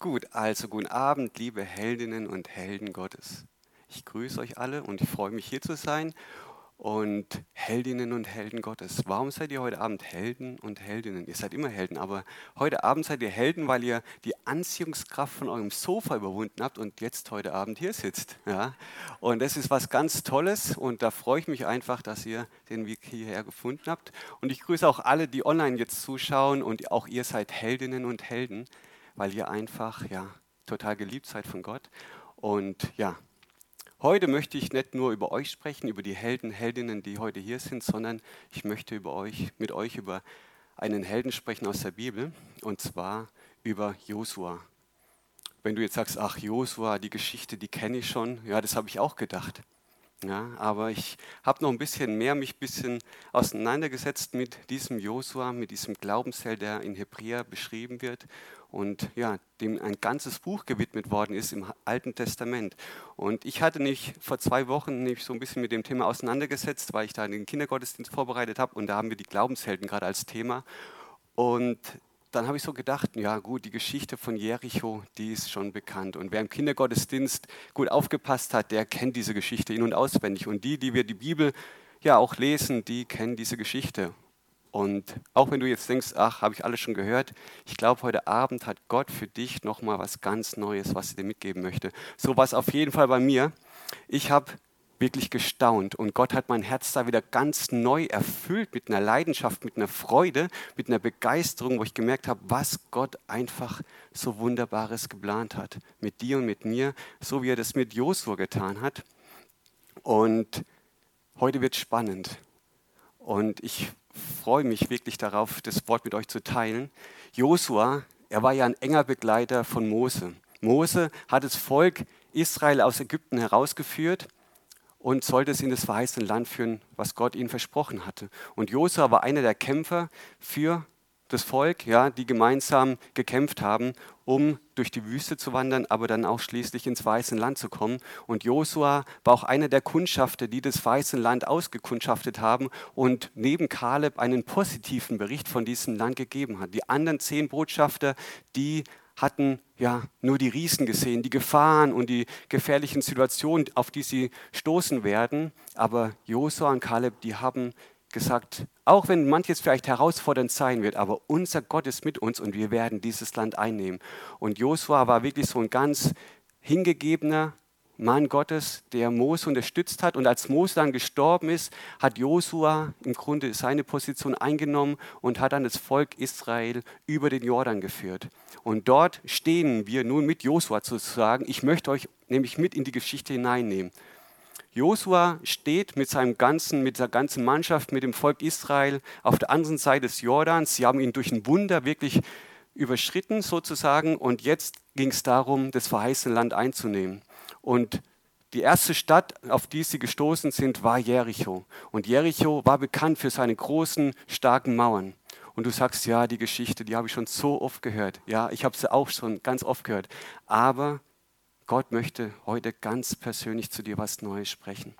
Gut, also guten Abend, liebe Heldinnen und Helden Gottes. Ich grüße euch alle und ich freue mich hier zu sein. Und Heldinnen und Helden Gottes, warum seid ihr heute Abend Helden und Heldinnen? Ihr seid immer Helden, aber heute Abend seid ihr Helden, weil ihr die Anziehungskraft von eurem Sofa überwunden habt und jetzt heute Abend hier sitzt. Ja? Und das ist was ganz Tolles und da freue ich mich einfach, dass ihr den Weg hierher gefunden habt. Und ich grüße auch alle, die online jetzt zuschauen und auch ihr seid Heldinnen und Helden weil ihr einfach ja, total geliebt seid von Gott. Und ja, heute möchte ich nicht nur über euch sprechen, über die Helden, Heldinnen, die heute hier sind, sondern ich möchte über euch, mit euch über einen Helden sprechen aus der Bibel, und zwar über Josua. Wenn du jetzt sagst, ach Josua, die Geschichte, die kenne ich schon, ja, das habe ich auch gedacht. Ja, aber ich habe noch ein bisschen mehr mich ein bisschen auseinandergesetzt mit diesem Josua, mit diesem Glaubensheld, der in Hebräer beschrieben wird und ja, dem ein ganzes Buch gewidmet worden ist im Alten Testament. Und ich hatte mich vor zwei Wochen mich so ein bisschen mit dem Thema auseinandergesetzt, weil ich da den Kindergottesdienst vorbereitet habe und da haben wir die Glaubenshelden gerade als Thema. Und dann habe ich so gedacht, ja gut, die Geschichte von Jericho, die ist schon bekannt. Und wer im Kindergottesdienst gut aufgepasst hat, der kennt diese Geschichte in- und auswendig. Und die, die wir die Bibel ja auch lesen, die kennen diese Geschichte. Und auch wenn du jetzt denkst, ach, habe ich alles schon gehört, ich glaube, heute Abend hat Gott für dich nochmal was ganz Neues, was er dir mitgeben möchte. So war es auf jeden Fall bei mir. Ich habe wirklich gestaunt und Gott hat mein Herz da wieder ganz neu erfüllt mit einer Leidenschaft, mit einer Freude, mit einer Begeisterung, wo ich gemerkt habe, was Gott einfach so Wunderbares geplant hat. Mit dir und mit mir, so wie er das mit Josua getan hat. Und heute wird spannend. Und ich freue mich wirklich darauf, das Wort mit euch zu teilen. Josua, er war ja ein enger Begleiter von Mose. Mose hat das Volk Israel aus Ägypten herausgeführt und sollte es in das verheißene Land führen, was Gott ihnen versprochen hatte. Und Josua war einer der Kämpfer für das Volk, ja, die gemeinsam gekämpft haben, um durch die Wüste zu wandern, aber dann auch schließlich ins weiße Land zu kommen. Und Josua war auch einer der Kundschafter, die das weiße Land ausgekundschaftet haben und neben Kaleb einen positiven Bericht von diesem Land gegeben hat. Die anderen zehn Botschafter, die hatten ja nur die Riesen gesehen, die Gefahren und die gefährlichen Situationen, auf die sie stoßen werden. Aber Josua und Kaleb, die haben gesagt, auch wenn manches vielleicht herausfordernd sein wird, aber unser Gott ist mit uns und wir werden dieses Land einnehmen. Und Josua war wirklich so ein ganz hingegebener Mann Gottes, der Mose unterstützt hat. Und als Mose dann gestorben ist, hat Josua im Grunde seine Position eingenommen und hat dann das Volk Israel über den Jordan geführt. Und dort stehen wir nun mit Josua sozusagen. Ich möchte euch nämlich mit in die Geschichte hineinnehmen. Josua steht mit seinem ganzen, mit der ganzen Mannschaft, mit dem Volk Israel auf der anderen Seite des Jordans. Sie haben ihn durch ein Wunder wirklich überschritten sozusagen und jetzt ging es darum, das verheißene Land einzunehmen. Und die erste Stadt, auf die sie gestoßen sind, war Jericho. Und Jericho war bekannt für seine großen, starken Mauern. Und du sagst, ja, die Geschichte, die habe ich schon so oft gehört. Ja, ich habe sie auch schon ganz oft gehört. Aber Gott möchte heute ganz persönlich zu dir was Neues sprechen.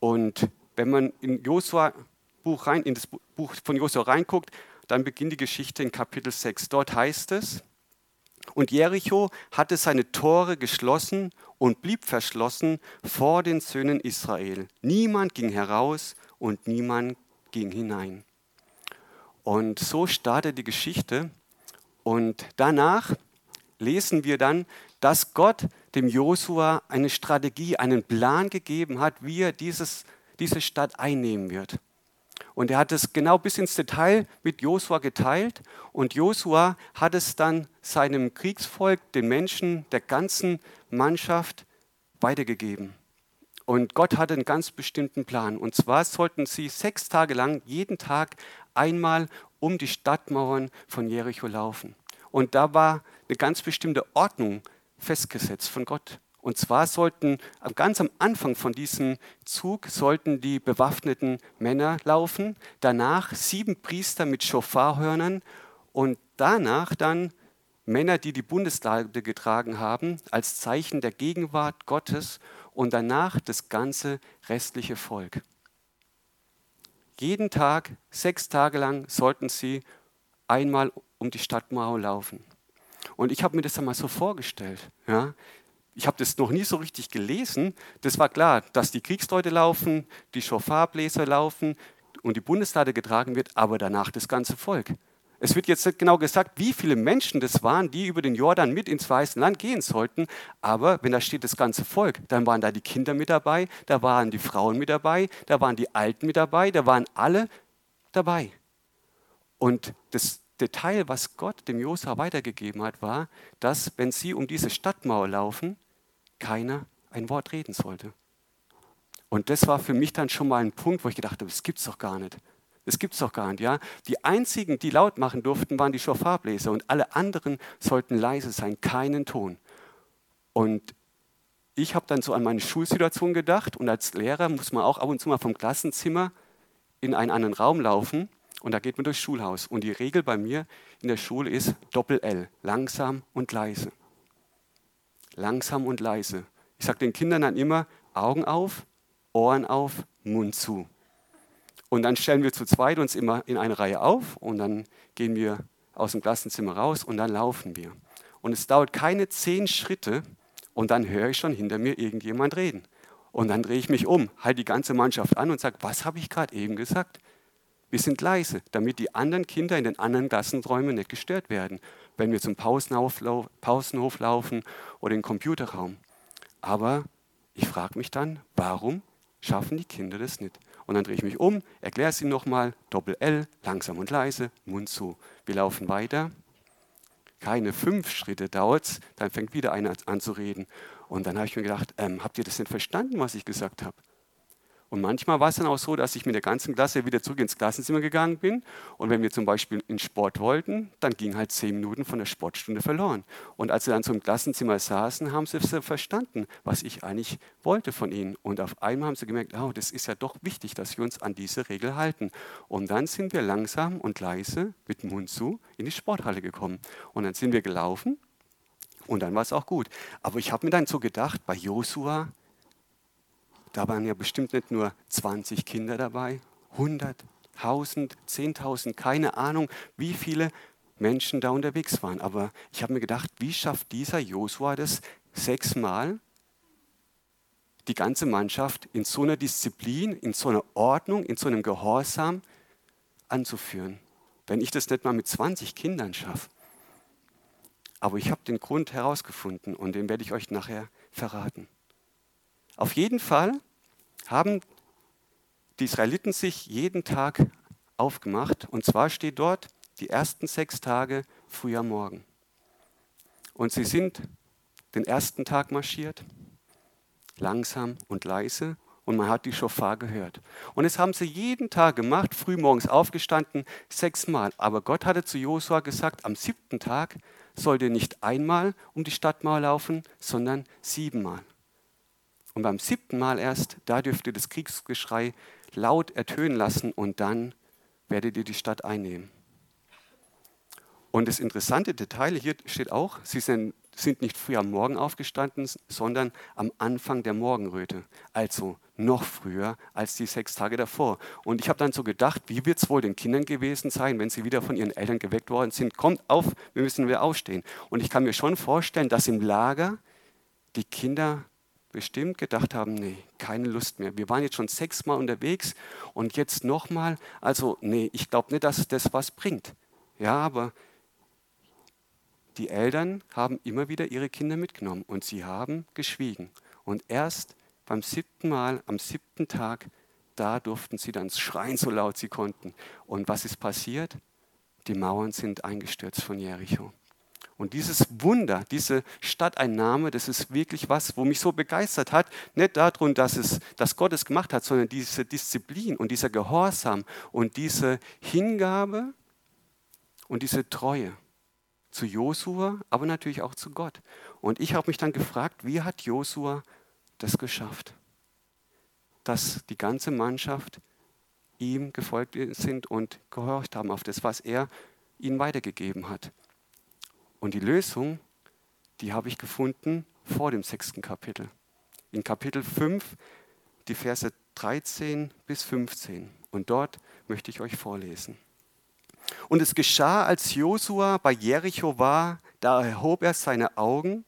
Und wenn man in Josua Buch rein, in das Buch von Josua reinguckt, dann beginnt die Geschichte in Kapitel 6. Dort heißt es, und Jericho hatte seine Tore geschlossen und blieb verschlossen vor den Söhnen Israel. Niemand ging heraus und niemand ging hinein. Und so startet die Geschichte. Und danach lesen wir dann, dass Gott dem Josua eine Strategie, einen Plan gegeben hat, wie er dieses, diese Stadt einnehmen wird. Und er hat es genau bis ins Detail mit Josua geteilt und Josua hat es dann seinem Kriegsvolk, den Menschen, der ganzen Mannschaft weitergegeben. Und Gott hatte einen ganz bestimmten Plan. Und zwar sollten sie sechs Tage lang jeden Tag einmal um die Stadtmauern von Jericho laufen. Und da war eine ganz bestimmte Ordnung festgesetzt von Gott. Und zwar sollten ganz am Anfang von diesem Zug sollten die bewaffneten Männer laufen, danach sieben Priester mit Schofarhörnern und danach dann Männer, die die Bundeslade getragen haben, als Zeichen der Gegenwart Gottes und danach das ganze restliche Volk. Jeden Tag, sechs Tage lang, sollten sie einmal um die Stadtmauer laufen. Und ich habe mir das einmal so vorgestellt. Ja? Ich habe das noch nie so richtig gelesen. Das war klar, dass die Kriegsleute laufen, die Schofarbläser laufen und die Bundeslade getragen wird, aber danach das ganze Volk. Es wird jetzt nicht genau gesagt, wie viele Menschen das waren, die über den Jordan mit ins Weiße Land gehen sollten. Aber wenn da steht das ganze Volk, dann waren da die Kinder mit dabei, da waren die Frauen mit dabei, da waren die Alten mit dabei, da waren alle dabei. Und das Detail, was Gott dem Josua weitergegeben hat, war, dass, wenn sie um diese Stadtmauer laufen, keiner ein Wort reden sollte. Und das war für mich dann schon mal ein Punkt, wo ich gedacht habe, das gibt's doch gar nicht. Das gibt es doch gar nicht. Ja? Die einzigen, die laut machen durften, waren die Schofarbläser und alle anderen sollten leise sein, keinen Ton. Und ich habe dann so an meine Schulsituation gedacht und als Lehrer muss man auch ab und zu mal vom Klassenzimmer in einen anderen Raum laufen und da geht man durchs Schulhaus. Und die Regel bei mir in der Schule ist Doppel-L, langsam und leise. Langsam und leise. Ich sage den Kindern dann immer Augen auf, Ohren auf, Mund zu. Und dann stellen wir zu zweit uns immer in eine Reihe auf und dann gehen wir aus dem Klassenzimmer raus und dann laufen wir. Und es dauert keine zehn Schritte und dann höre ich schon hinter mir irgendjemand reden. Und dann drehe ich mich um, halte die ganze Mannschaft an und sage, was habe ich gerade eben gesagt? Wir sind leise, damit die anderen Kinder in den anderen Klassenräumen nicht gestört werden, wenn wir zum Pausenhof, laufen oder in den Computerraum. Aber ich frage mich dann, warum schaffen die Kinder das nicht? Und dann drehe ich mich um, erkläre es ihm nochmal, Doppel-L, langsam und leise, Mund zu. Wir laufen weiter. Keine fünf Schritte dauert es, dann fängt wieder einer an zu reden. Und dann habe ich mir gedacht, ähm, habt ihr das nicht verstanden, was ich gesagt habe? Und manchmal war es dann auch so, dass ich mit der ganzen Klasse wieder zurück ins Klassenzimmer gegangen bin. Und wenn wir zum Beispiel in Sport wollten, dann ging halt zehn Minuten von der Sportstunde verloren. Und als sie dann im Klassenzimmer saßen, haben sie verstanden, was ich eigentlich wollte von ihnen. Und auf einmal haben sie gemerkt, oh, das ist ja doch wichtig, dass wir uns an diese Regel halten. Und dann sind wir langsam und leise mit Mund zu in die Sporthalle gekommen. Und dann sind wir gelaufen und dann war es auch gut. Aber ich habe mir dann so gedacht, bei Josua, da waren ja bestimmt nicht nur 20 Kinder dabei, 100, 1000, 10.000, keine Ahnung, wie viele Menschen da unterwegs waren. Aber ich habe mir gedacht, wie schafft dieser Josua das sechsmal, die ganze Mannschaft in so einer Disziplin, in so einer Ordnung, in so einem Gehorsam anzuführen, wenn ich das nicht mal mit 20 Kindern schaffe. Aber ich habe den Grund herausgefunden und den werde ich euch nachher verraten. Auf jeden Fall haben die Israeliten sich jeden Tag aufgemacht. Und zwar steht dort die ersten sechs Tage früh am Morgen. Und sie sind den ersten Tag marschiert, langsam und leise. Und man hat die Schofar gehört. Und das haben sie jeden Tag gemacht, früh morgens aufgestanden, sechsmal. Aber Gott hatte zu Josua gesagt, am siebten Tag sollt ihr nicht einmal um die Stadtmauer laufen, sondern siebenmal. Und beim siebten Mal erst, da dürft ihr das Kriegsgeschrei laut ertönen lassen und dann werdet ihr die Stadt einnehmen. Und das interessante Detail hier steht auch, sie sind, sind nicht früh am Morgen aufgestanden, sondern am Anfang der Morgenröte. Also noch früher als die sechs Tage davor. Und ich habe dann so gedacht, wie wird es wohl den Kindern gewesen sein, wenn sie wieder von ihren Eltern geweckt worden sind? Kommt auf, wir müssen wieder aufstehen. Und ich kann mir schon vorstellen, dass im Lager die Kinder bestimmt gedacht haben, nee, keine Lust mehr. Wir waren jetzt schon sechsmal unterwegs und jetzt nochmal. Also nee, ich glaube nicht, dass das was bringt. Ja, aber die Eltern haben immer wieder ihre Kinder mitgenommen und sie haben geschwiegen. Und erst beim siebten Mal, am siebten Tag, da durften sie dann schreien, so laut sie konnten. Und was ist passiert? Die Mauern sind eingestürzt von Jericho. Und dieses Wunder, diese Stadteinnahme, das ist wirklich was, wo mich so begeistert hat. Nicht darum, dass, es, dass Gott es gemacht hat, sondern diese Disziplin und dieser Gehorsam und diese Hingabe und diese Treue zu Josua, aber natürlich auch zu Gott. Und ich habe mich dann gefragt, wie hat Josua das geschafft? Dass die ganze Mannschaft ihm gefolgt sind und gehorcht haben auf das, was er ihnen weitergegeben hat. Und die Lösung, die habe ich gefunden vor dem sechsten Kapitel. In Kapitel 5, die Verse 13 bis 15. Und dort möchte ich euch vorlesen. Und es geschah, als Josua bei Jericho war, da erhob er seine Augen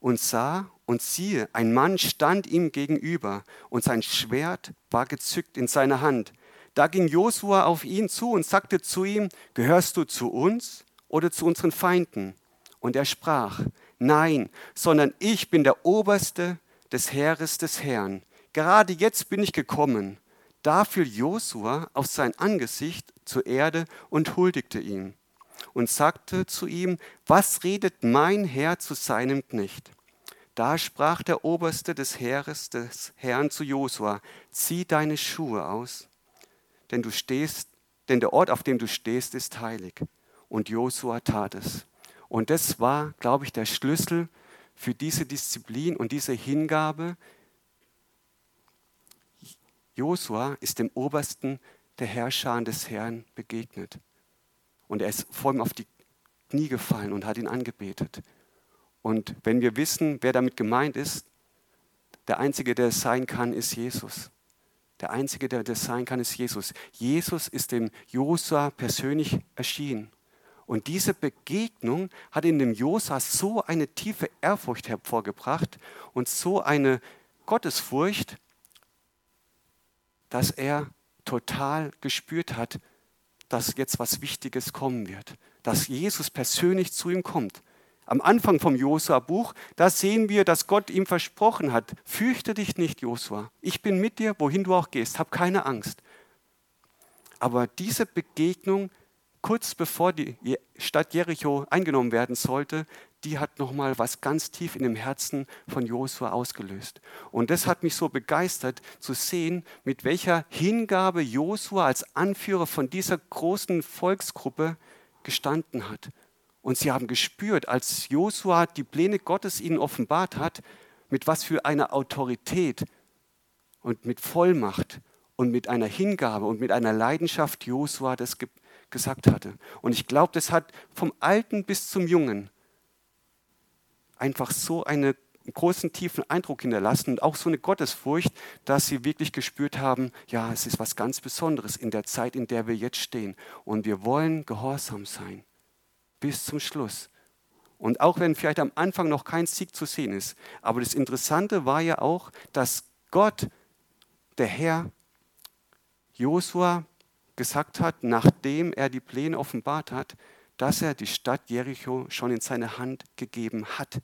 und sah, und siehe, ein Mann stand ihm gegenüber, und sein Schwert war gezückt in seiner Hand. Da ging Josua auf ihn zu und sagte zu ihm, gehörst du zu uns oder zu unseren Feinden? Und er sprach, nein, sondern ich bin der Oberste des Heeres des Herrn. Gerade jetzt bin ich gekommen. Da fiel Josua auf sein Angesicht zur Erde und huldigte ihm und sagte zu ihm, was redet mein Herr zu seinem Knecht? Da sprach der Oberste des Heeres des Herrn zu Josua, zieh deine Schuhe aus, denn du stehst, denn der Ort, auf dem du stehst, ist heilig. Und Josua tat es. Und das war, glaube ich, der Schlüssel für diese Disziplin und diese Hingabe. Josua ist dem Obersten der Herrscher des Herrn begegnet. Und er ist vor ihm auf die Knie gefallen und hat ihn angebetet. Und wenn wir wissen, wer damit gemeint ist, der Einzige, der es sein kann, ist Jesus. Der Einzige, der das sein kann, ist Jesus. Jesus ist dem Josua persönlich erschienen. Und diese Begegnung hat in dem Josua so eine tiefe Ehrfurcht hervorgebracht und so eine Gottesfurcht, dass er total gespürt hat, dass jetzt was Wichtiges kommen wird, dass Jesus persönlich zu ihm kommt. Am Anfang vom Josua-Buch, da sehen wir, dass Gott ihm versprochen hat, fürchte dich nicht, Josua, ich bin mit dir, wohin du auch gehst, hab keine Angst. Aber diese Begegnung, kurz bevor die Stadt Jericho eingenommen werden sollte, die hat nochmal was ganz tief in dem Herzen von Josua ausgelöst. Und das hat mich so begeistert zu sehen, mit welcher Hingabe Josua als Anführer von dieser großen Volksgruppe gestanden hat. Und sie haben gespürt, als Josua die Pläne Gottes ihnen offenbart hat, mit was für einer Autorität und mit Vollmacht und mit einer Hingabe und mit einer Leidenschaft Josua das gesagt hatte. Und ich glaube, das hat vom Alten bis zum Jungen einfach so einen großen, tiefen Eindruck hinterlassen und auch so eine Gottesfurcht, dass sie wirklich gespürt haben, ja, es ist was ganz Besonderes in der Zeit, in der wir jetzt stehen. Und wir wollen gehorsam sein bis zum Schluss. Und auch wenn vielleicht am Anfang noch kein Sieg zu sehen ist. Aber das Interessante war ja auch, dass Gott, der Herr, Josua gesagt hat, nachdem er die Pläne offenbart hat, dass er die Stadt Jericho schon in seine Hand gegeben hat,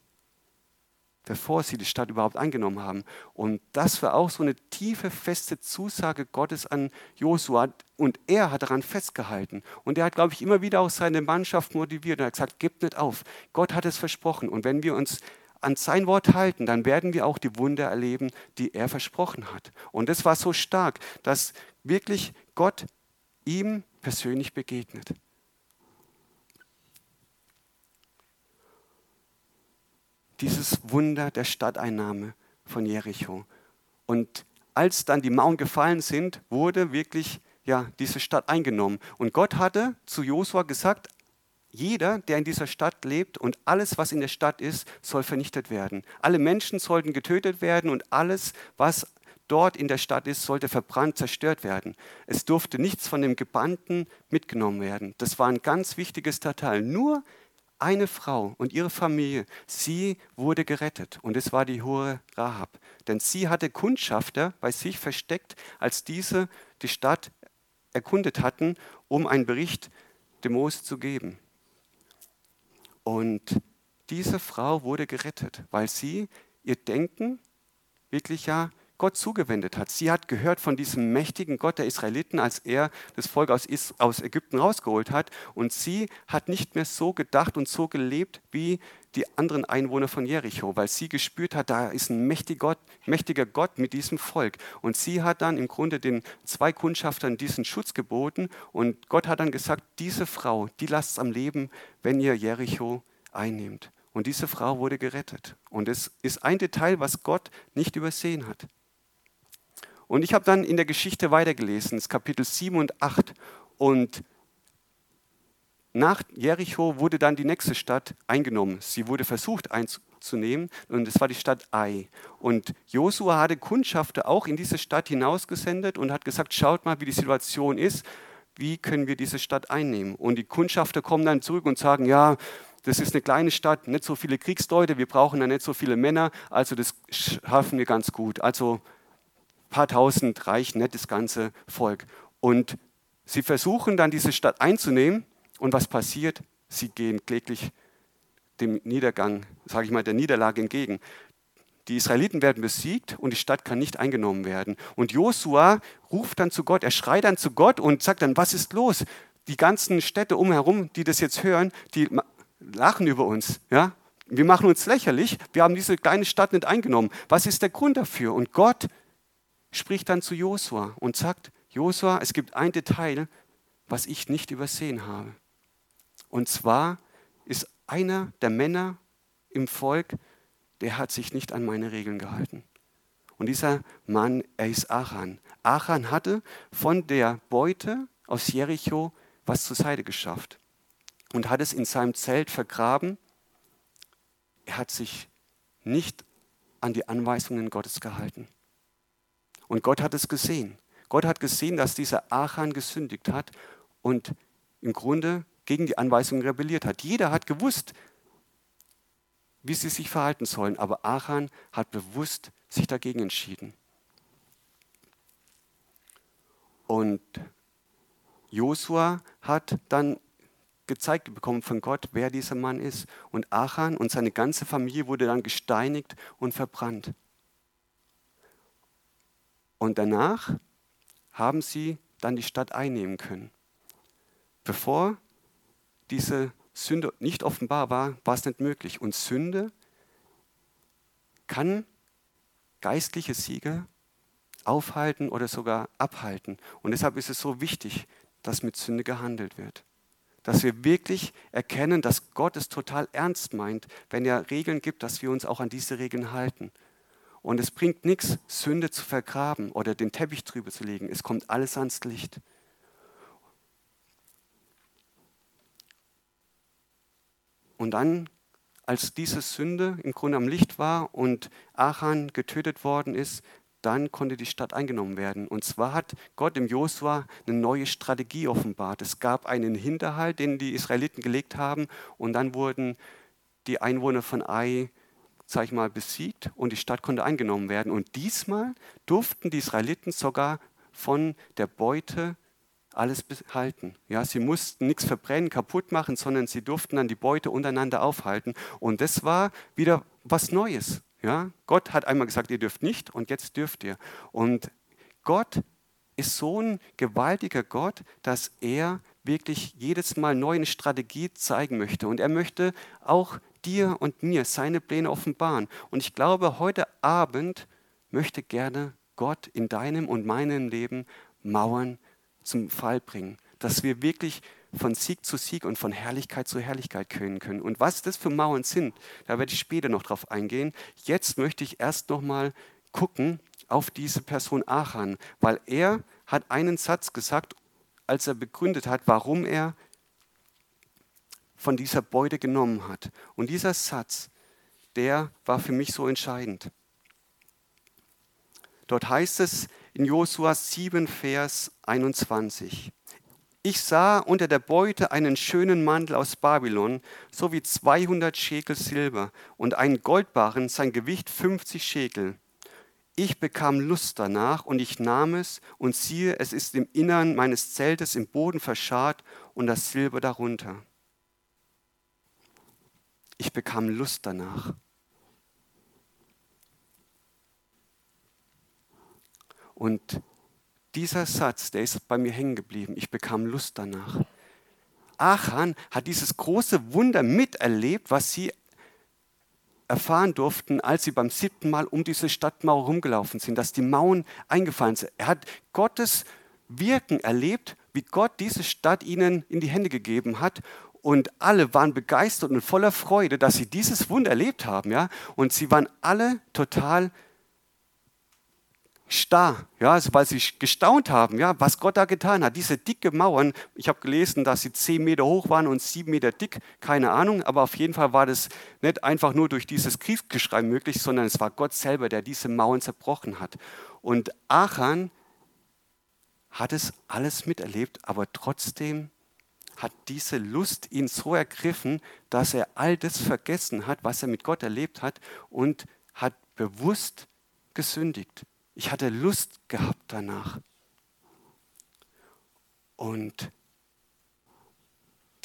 bevor sie die Stadt überhaupt eingenommen haben. Und das war auch so eine tiefe, feste Zusage Gottes an Josua. Und er hat daran festgehalten. Und er hat, glaube ich, immer wieder auch seine Mannschaft motiviert und hat gesagt, gebt nicht auf. Gott hat es versprochen. Und wenn wir uns an sein Wort halten, dann werden wir auch die Wunder erleben, die er versprochen hat. Und das war so stark, dass wirklich Gott ihm persönlich begegnet. dieses Wunder der Stadteinnahme von Jericho. Und als dann die Mauern gefallen sind, wurde wirklich ja, diese Stadt eingenommen. Und Gott hatte zu Josua gesagt, jeder, der in dieser Stadt lebt und alles, was in der Stadt ist, soll vernichtet werden. Alle Menschen sollten getötet werden und alles, was dort in der Stadt ist, sollte verbrannt, zerstört werden. Es durfte nichts von dem Gebannten mitgenommen werden. Das war ein ganz wichtiges Teil. Nur eine Frau und ihre Familie, sie wurde gerettet. Und es war die hohe Rahab. Denn sie hatte Kundschafter bei sich versteckt, als diese die Stadt erkundet hatten, um einen Bericht dem Mose zu geben. Und diese Frau wurde gerettet, weil sie ihr Denken wirklich ja Gott zugewendet hat. Sie hat gehört von diesem mächtigen Gott der Israeliten, als er das Volk aus, Ägypten rausgeholt hat. Und sie hat nicht mehr so gedacht und so gelebt wie die anderen Einwohner von Jericho, weil sie gespürt hat, da ist ein mächtiger Gott, mächtiger Gott mit diesem Volk. Und sie hat dann im Grunde den zwei Kundschaftern diesen Schutz geboten. Und Gott hat dann gesagt, diese Frau, die lasst am Leben, wenn ihr Jericho einnehmt. Und diese Frau wurde gerettet. Und es ist ein Detail, was Gott nicht übersehen hat. Und ich habe dann in der Geschichte weitergelesen, das Kapitel 7 und 8. Und nach Jericho wurde dann die nächste Stadt eingenommen. Sie wurde versucht einzunehmen und es war die Stadt Ai. Und Josua hatte Kundschafter auch in diese Stadt hinausgesendet und hat gesagt, schaut mal, wie die Situation ist. wie können wir diese Stadt einnehmen? Und die Kundschafter kommen dann zurück und sagen, ja, das ist eine kleine Stadt, nicht so viele Kriegsleute, wir brauchen da nicht so viele Männer, also das schaffen wir ganz gut. Also paar tausend reichen nicht das ganze Volk. Und sie versuchen dann diese Stadt einzunehmen und was passiert? Sie gehen kläglich dem Niedergang, sage ich mal, der Niederlage entgegen. Die Israeliten werden besiegt und die Stadt kann nicht eingenommen werden. Und Josua ruft dann zu Gott, er schreit dann zu Gott und sagt dann, was ist los? Die ganzen Städte umherum, die das jetzt hören, die lachen über uns. Ja? Wir machen uns lächerlich, wir haben diese kleine Stadt nicht eingenommen. Was ist der Grund dafür? Und Gott spricht dann zu Josua und sagt, Josua, es gibt ein Detail, was ich nicht übersehen habe. Und zwar ist einer der Männer im Volk, der hat sich nicht an meine Regeln gehalten. Und dieser Mann, er ist Achan. Achan hatte von der Beute aus Jericho was zur Seite geschafft und hat es in seinem Zelt vergraben. Er hat sich nicht an die Anweisungen Gottes gehalten. Und Gott hat es gesehen. Gott hat gesehen, dass dieser Achan gesündigt hat und im Grunde gegen die Anweisungen rebelliert hat. Jeder hat gewusst, wie sie sich verhalten sollen, aber Achan hat bewusst sich dagegen entschieden. Und Josua hat dann gezeigt bekommen von Gott, wer dieser Mann ist. Und Achan und seine ganze Familie wurde dann gesteinigt und verbrannt. Und danach haben sie dann die Stadt einnehmen können. Bevor diese Sünde nicht offenbar war, war es nicht möglich. Und Sünde kann geistliche Siege aufhalten oder sogar abhalten. Und deshalb ist es so wichtig, dass mit Sünde gehandelt wird dass wir wirklich erkennen, dass Gott es total ernst meint, wenn er Regeln gibt, dass wir uns auch an diese Regeln halten. Und es bringt nichts, Sünde zu vergraben oder den Teppich drüber zu legen. Es kommt alles ans Licht. Und dann, als diese Sünde im Grunde am Licht war und Achan getötet worden ist, dann konnte die Stadt eingenommen werden. Und zwar hat Gott im Josua eine neue Strategie offenbart. Es gab einen Hinterhalt, den die Israeliten gelegt haben, und dann wurden die Einwohner von Ai, sag ich mal, besiegt und die Stadt konnte eingenommen werden. Und diesmal durften die Israeliten sogar von der Beute alles behalten. Ja, sie mussten nichts verbrennen, kaputt machen, sondern sie durften dann die Beute untereinander aufhalten. Und das war wieder was Neues. Ja? Gott hat einmal gesagt, ihr dürft nicht und jetzt dürft ihr. Und Gott ist so ein gewaltiger Gott, dass er wirklich jedes Mal neu eine Strategie zeigen möchte. Und er möchte auch dir und mir seine Pläne offenbaren. Und ich glaube, heute Abend möchte gerne Gott in deinem und meinem Leben Mauern zum Fall bringen. Dass wir wirklich von Sieg zu Sieg und von Herrlichkeit zu Herrlichkeit können können. Und was das für Mauern sind, da werde ich später noch drauf eingehen. Jetzt möchte ich erst noch mal gucken auf diese Person Achan, weil er hat einen Satz gesagt, als er begründet hat, warum er von dieser Beute genommen hat. Und dieser Satz, der war für mich so entscheidend. Dort heißt es in Josua 7, Vers 21. Ich sah unter der Beute einen schönen Mantel aus Babylon, sowie 200 Schekel Silber und einen Goldbarren, sein Gewicht 50 Schekel. Ich bekam Lust danach und ich nahm es und siehe, es ist im Innern meines Zeltes im Boden verscharrt und das Silber darunter. Ich bekam Lust danach. Und dieser Satz, der ist bei mir hängen geblieben. Ich bekam Lust danach. Achan hat dieses große Wunder miterlebt, was sie erfahren durften, als sie beim siebten Mal um diese Stadtmauer rumgelaufen sind, dass die Mauern eingefallen sind. Er hat Gottes Wirken erlebt, wie Gott diese Stadt ihnen in die Hände gegeben hat. Und alle waren begeistert und voller Freude, dass sie dieses Wunder erlebt haben. Ja? Und sie waren alle total starr, ja, also weil sie gestaunt haben, ja, was Gott da getan hat. Diese dicke Mauern, ich habe gelesen, dass sie zehn Meter hoch waren und sieben Meter dick, keine Ahnung, aber auf jeden Fall war das nicht einfach nur durch dieses Kriegsgeschrei möglich, sondern es war Gott selber, der diese Mauern zerbrochen hat. Und Achan hat es alles miterlebt, aber trotzdem hat diese Lust ihn so ergriffen, dass er all das vergessen hat, was er mit Gott erlebt hat und hat bewusst gesündigt. Ich hatte Lust gehabt danach. Und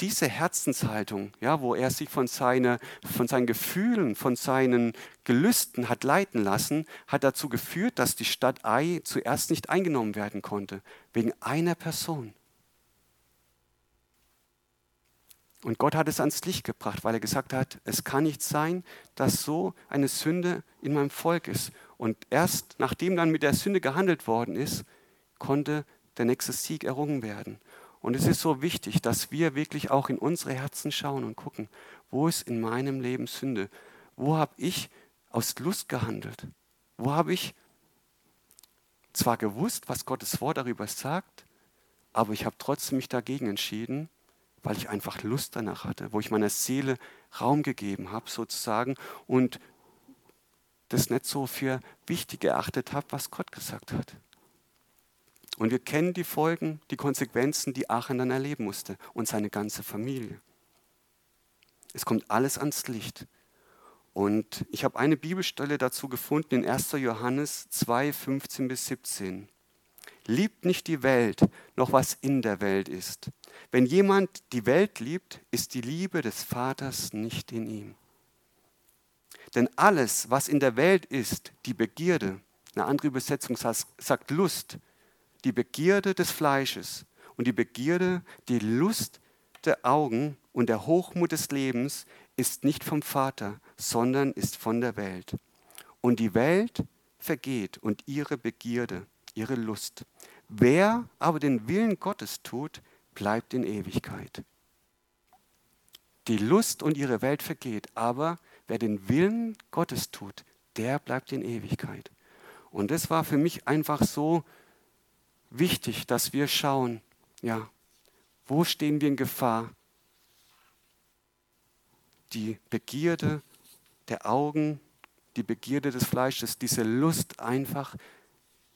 diese Herzenshaltung, ja, wo er sich von, seine, von seinen Gefühlen, von seinen Gelüsten hat leiten lassen, hat dazu geführt, dass die Stadt Ai zuerst nicht eingenommen werden konnte, wegen einer Person. Und Gott hat es ans Licht gebracht, weil er gesagt hat, es kann nicht sein, dass so eine Sünde in meinem Volk ist. Und erst nachdem dann mit der Sünde gehandelt worden ist, konnte der nächste Sieg errungen werden. Und es ist so wichtig, dass wir wirklich auch in unsere Herzen schauen und gucken, wo ist in meinem Leben Sünde? Wo habe ich aus Lust gehandelt? Wo habe ich zwar gewusst, was Gottes Wort darüber sagt, aber ich habe trotzdem mich dagegen entschieden, weil ich einfach Lust danach hatte, wo ich meiner Seele Raum gegeben habe sozusagen und das nicht so für wichtig erachtet habe, was Gott gesagt hat. Und wir kennen die Folgen, die Konsequenzen, die Aachen dann erleben musste und seine ganze Familie. Es kommt alles ans Licht. Und ich habe eine Bibelstelle dazu gefunden in 1. Johannes 2, 15 bis 17. Liebt nicht die Welt, noch was in der Welt ist. Wenn jemand die Welt liebt, ist die Liebe des Vaters nicht in ihm. Denn alles, was in der Welt ist, die Begierde, eine andere Übersetzung sagt Lust, die Begierde des Fleisches und die Begierde, die Lust der Augen und der Hochmut des Lebens ist nicht vom Vater, sondern ist von der Welt. Und die Welt vergeht und ihre Begierde, ihre Lust. Wer aber den Willen Gottes tut, bleibt in Ewigkeit. Die Lust und ihre Welt vergeht, aber wer den Willen Gottes tut, der bleibt in Ewigkeit. Und das war für mich einfach so wichtig, dass wir schauen, ja, wo stehen wir in Gefahr? Die Begierde der Augen, die Begierde des Fleisches, diese Lust einfach,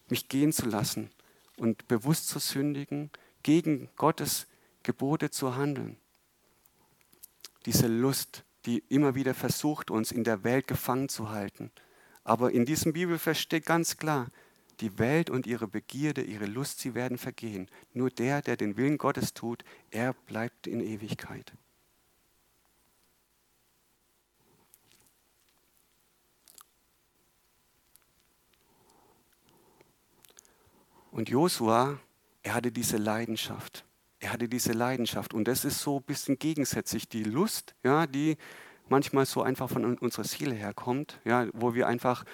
mich gehen zu lassen und bewusst zu sündigen, gegen Gottes Gebote zu handeln. Diese Lust, die immer wieder versucht, uns in der Welt gefangen zu halten. Aber in diesem Bibelvers steht ganz klar, die Welt und ihre Begierde, ihre Lust, sie werden vergehen. Nur der, der den Willen Gottes tut, er bleibt in Ewigkeit. Und Josua, er hatte diese Leidenschaft. Er hatte diese Leidenschaft. Und das ist so ein bisschen gegensätzlich. Die Lust, ja, die manchmal so einfach von unserer Seele herkommt, ja, wo wir einfach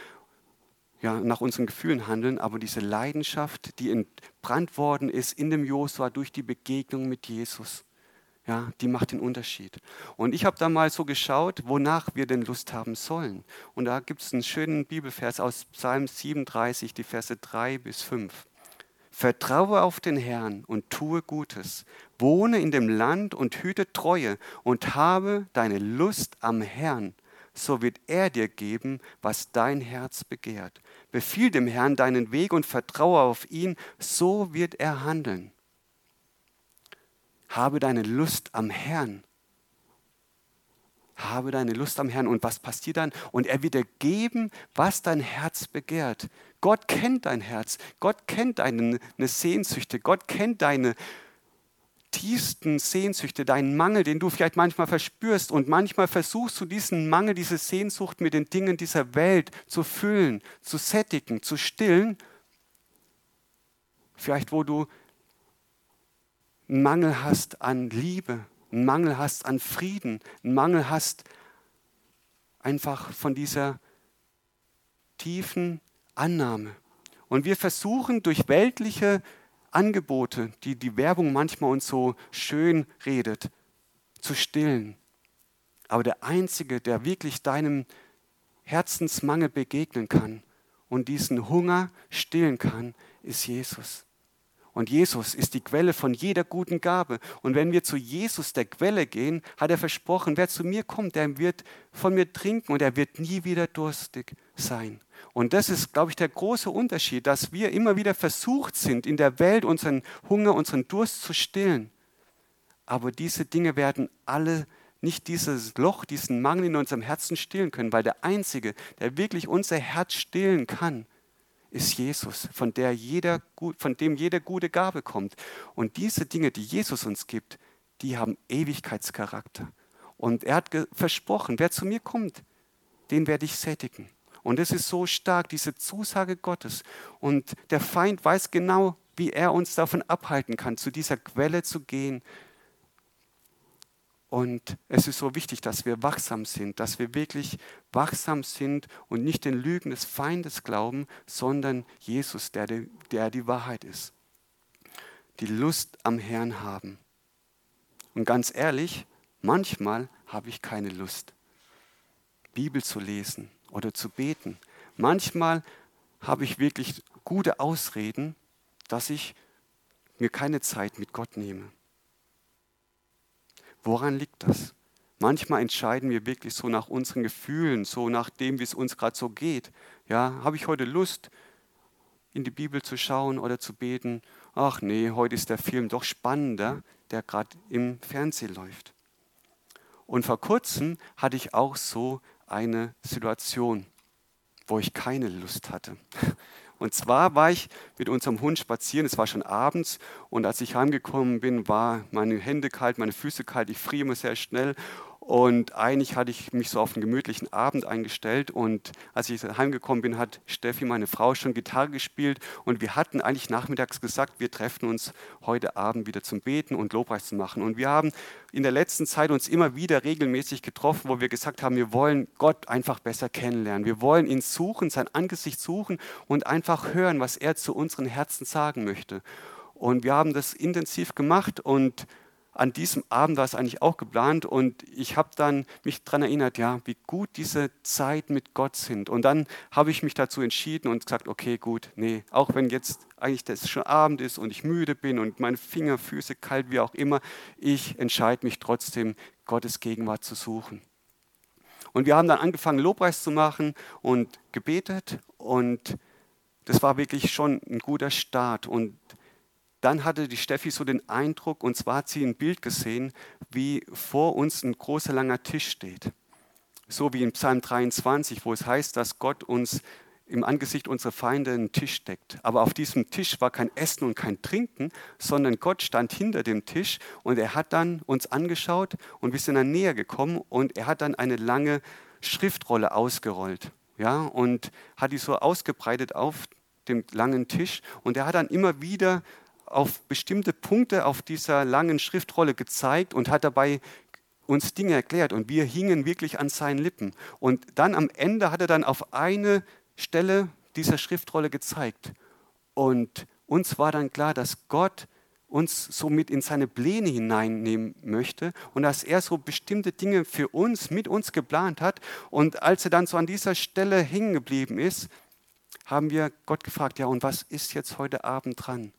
ja, nach unseren Gefühlen handeln, aber diese Leidenschaft, die entbrannt worden ist in dem Josua durch die Begegnung mit Jesus, ja, die macht den Unterschied. Und ich habe da mal so geschaut, wonach wir denn Lust haben sollen. Und da gibt es einen schönen Bibelvers aus Psalm 37, die Verse 3 bis 5. Vertraue auf den Herrn und tue Gutes. Wohne in dem Land und hüte Treue und habe deine Lust am Herrn so wird er dir geben, was dein Herz begehrt. Befiehl dem Herrn deinen Weg und vertraue auf ihn, so wird er handeln. Habe deine Lust am Herrn. Habe deine Lust am Herrn. Und was passiert dann? Und er wird dir geben, was dein Herz begehrt. Gott kennt dein Herz. Gott kennt deine Sehnsüchte. Gott kennt deine tiefsten Sehnsüchte, deinen Mangel, den du vielleicht manchmal verspürst und manchmal versuchst du diesen Mangel, diese Sehnsucht mit den Dingen dieser Welt zu füllen, zu sättigen, zu stillen. Vielleicht wo du einen Mangel hast an Liebe, einen Mangel hast an Frieden, einen Mangel hast einfach von dieser tiefen Annahme. Und wir versuchen durch weltliche Angebote, die die Werbung manchmal uns so schön redet, zu stillen. Aber der Einzige, der wirklich deinem Herzensmangel begegnen kann und diesen Hunger stillen kann, ist Jesus. Und Jesus ist die Quelle von jeder guten Gabe. Und wenn wir zu Jesus, der Quelle, gehen, hat er versprochen, wer zu mir kommt, der wird von mir trinken und er wird nie wieder durstig sein. Und das ist, glaube ich, der große Unterschied, dass wir immer wieder versucht sind, in der Welt unseren Hunger, unseren Durst zu stillen. Aber diese Dinge werden alle nicht dieses Loch, diesen Mangel in unserem Herzen stillen können, weil der Einzige, der wirklich unser Herz stillen kann, ist Jesus, von, der jeder, von dem jede gute Gabe kommt. Und diese Dinge, die Jesus uns gibt, die haben Ewigkeitscharakter. Und er hat versprochen, wer zu mir kommt, den werde ich sättigen. Und es ist so stark, diese Zusage Gottes. Und der Feind weiß genau, wie er uns davon abhalten kann, zu dieser Quelle zu gehen, und es ist so wichtig, dass wir wachsam sind, dass wir wirklich wachsam sind und nicht den Lügen des Feindes glauben, sondern Jesus, der die, der die Wahrheit ist. Die Lust am Herrn haben. Und ganz ehrlich, manchmal habe ich keine Lust, Bibel zu lesen oder zu beten. Manchmal habe ich wirklich gute Ausreden, dass ich mir keine Zeit mit Gott nehme. Woran liegt das? Manchmal entscheiden wir wirklich so nach unseren Gefühlen, so nach dem, wie es uns gerade so geht. Ja, habe ich heute Lust, in die Bibel zu schauen oder zu beten? Ach nee, heute ist der Film doch spannender, der gerade im Fernsehen läuft. Und vor kurzem hatte ich auch so eine Situation, wo ich keine Lust hatte. Und zwar war ich mit unserem Hund spazieren, es war schon abends. Und als ich heimgekommen bin, war meine Hände kalt, meine Füße kalt, ich friere immer sehr schnell und eigentlich hatte ich mich so auf einen gemütlichen Abend eingestellt. Und als ich heimgekommen bin, hat Steffi, meine Frau, schon Gitarre gespielt. Und wir hatten eigentlich nachmittags gesagt, wir treffen uns heute Abend wieder zum Beten und Lobpreis zu machen. Und wir haben in der letzten Zeit uns immer wieder regelmäßig getroffen, wo wir gesagt haben, wir wollen Gott einfach besser kennenlernen. Wir wollen ihn suchen, sein Angesicht suchen und einfach hören, was er zu unseren Herzen sagen möchte. Und wir haben das intensiv gemacht und an diesem Abend war es eigentlich auch geplant und ich habe dann mich daran erinnert, ja, wie gut diese Zeit mit Gott sind. Und dann habe ich mich dazu entschieden und gesagt, okay, gut, nee, auch wenn jetzt eigentlich das schon Abend ist und ich müde bin und meine Finger, Füße kalt, wie auch immer, ich entscheide mich trotzdem, Gottes Gegenwart zu suchen. Und wir haben dann angefangen, Lobpreis zu machen und gebetet und das war wirklich schon ein guter Start. Und dann hatte die Steffi so den Eindruck, und zwar hat sie ein Bild gesehen, wie vor uns ein großer langer Tisch steht. So wie in Psalm 23, wo es heißt, dass Gott uns im Angesicht unserer Feinde einen Tisch deckt. Aber auf diesem Tisch war kein Essen und kein Trinken, sondern Gott stand hinter dem Tisch und er hat dann uns angeschaut und wir sind dann näher gekommen und er hat dann eine lange Schriftrolle ausgerollt. Ja, und hat die so ausgebreitet auf dem langen Tisch und er hat dann immer wieder auf bestimmte Punkte auf dieser langen Schriftrolle gezeigt und hat dabei uns Dinge erklärt und wir hingen wirklich an seinen Lippen. Und dann am Ende hat er dann auf eine Stelle dieser Schriftrolle gezeigt. Und uns war dann klar, dass Gott uns somit in seine Pläne hineinnehmen möchte und dass er so bestimmte Dinge für uns, mit uns geplant hat. Und als er dann so an dieser Stelle hängen geblieben ist, haben wir Gott gefragt, ja, und was ist jetzt heute Abend dran?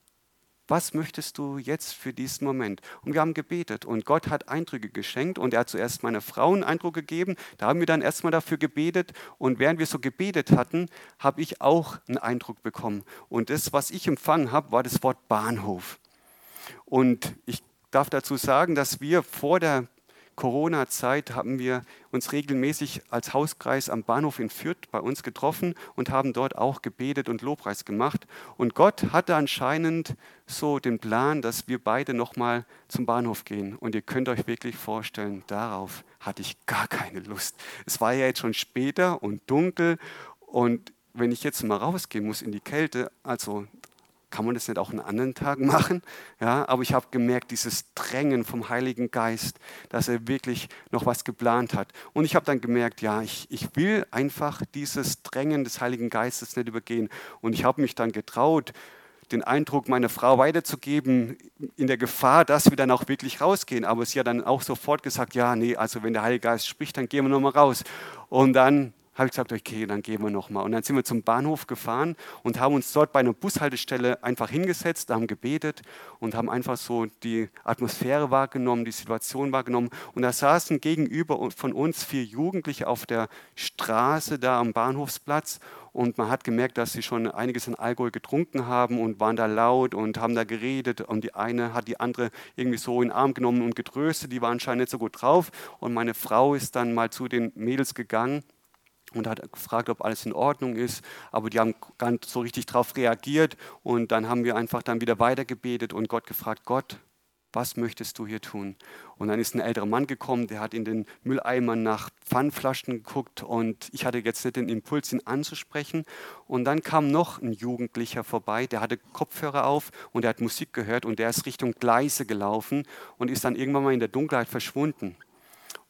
Was möchtest du jetzt für diesen Moment? Und wir haben gebetet und Gott hat Eindrücke geschenkt und er hat zuerst meiner Frau einen Eindruck gegeben. Da haben wir dann erstmal dafür gebetet und während wir so gebetet hatten, habe ich auch einen Eindruck bekommen. Und das, was ich empfangen habe, war das Wort Bahnhof. Und ich darf dazu sagen, dass wir vor der Corona-Zeit haben wir uns regelmäßig als Hauskreis am Bahnhof in Fürth bei uns getroffen und haben dort auch gebetet und Lobpreis gemacht. Und Gott hatte anscheinend so den Plan, dass wir beide nochmal zum Bahnhof gehen. Und ihr könnt euch wirklich vorstellen, darauf hatte ich gar keine Lust. Es war ja jetzt schon später und dunkel und wenn ich jetzt mal rausgehen muss in die Kälte, also kann man das nicht auch einen anderen Tag machen? Ja, aber ich habe gemerkt, dieses Drängen vom Heiligen Geist, dass er wirklich noch was geplant hat. Und ich habe dann gemerkt, ja, ich, ich will einfach dieses Drängen des Heiligen Geistes nicht übergehen. Und ich habe mich dann getraut, den Eindruck meiner Frau weiterzugeben, in der Gefahr, dass wir dann auch wirklich rausgehen. Aber sie hat dann auch sofort gesagt, ja, nee, also wenn der Heilige Geist spricht, dann gehen wir nochmal raus. Und dann habe ich gesagt, okay, dann gehen wir nochmal. Und dann sind wir zum Bahnhof gefahren und haben uns dort bei einer Bushaltestelle einfach hingesetzt, haben gebetet und haben einfach so die Atmosphäre wahrgenommen, die Situation wahrgenommen. Und da saßen gegenüber von uns vier Jugendliche auf der Straße da am Bahnhofsplatz und man hat gemerkt, dass sie schon einiges an Alkohol getrunken haben und waren da laut und haben da geredet und die eine hat die andere irgendwie so in den Arm genommen und getröstet, die war anscheinend nicht so gut drauf und meine Frau ist dann mal zu den Mädels gegangen und hat gefragt, ob alles in Ordnung ist, aber die haben gar nicht so richtig darauf reagiert und dann haben wir einfach dann wieder weitergebetet und Gott gefragt, Gott, was möchtest du hier tun? Und dann ist ein älterer Mann gekommen, der hat in den Mülleimern nach Pfannflaschen geguckt und ich hatte jetzt nicht den Impuls, ihn anzusprechen. Und dann kam noch ein Jugendlicher vorbei, der hatte Kopfhörer auf und der hat Musik gehört und der ist Richtung Gleise gelaufen und ist dann irgendwann mal in der Dunkelheit verschwunden.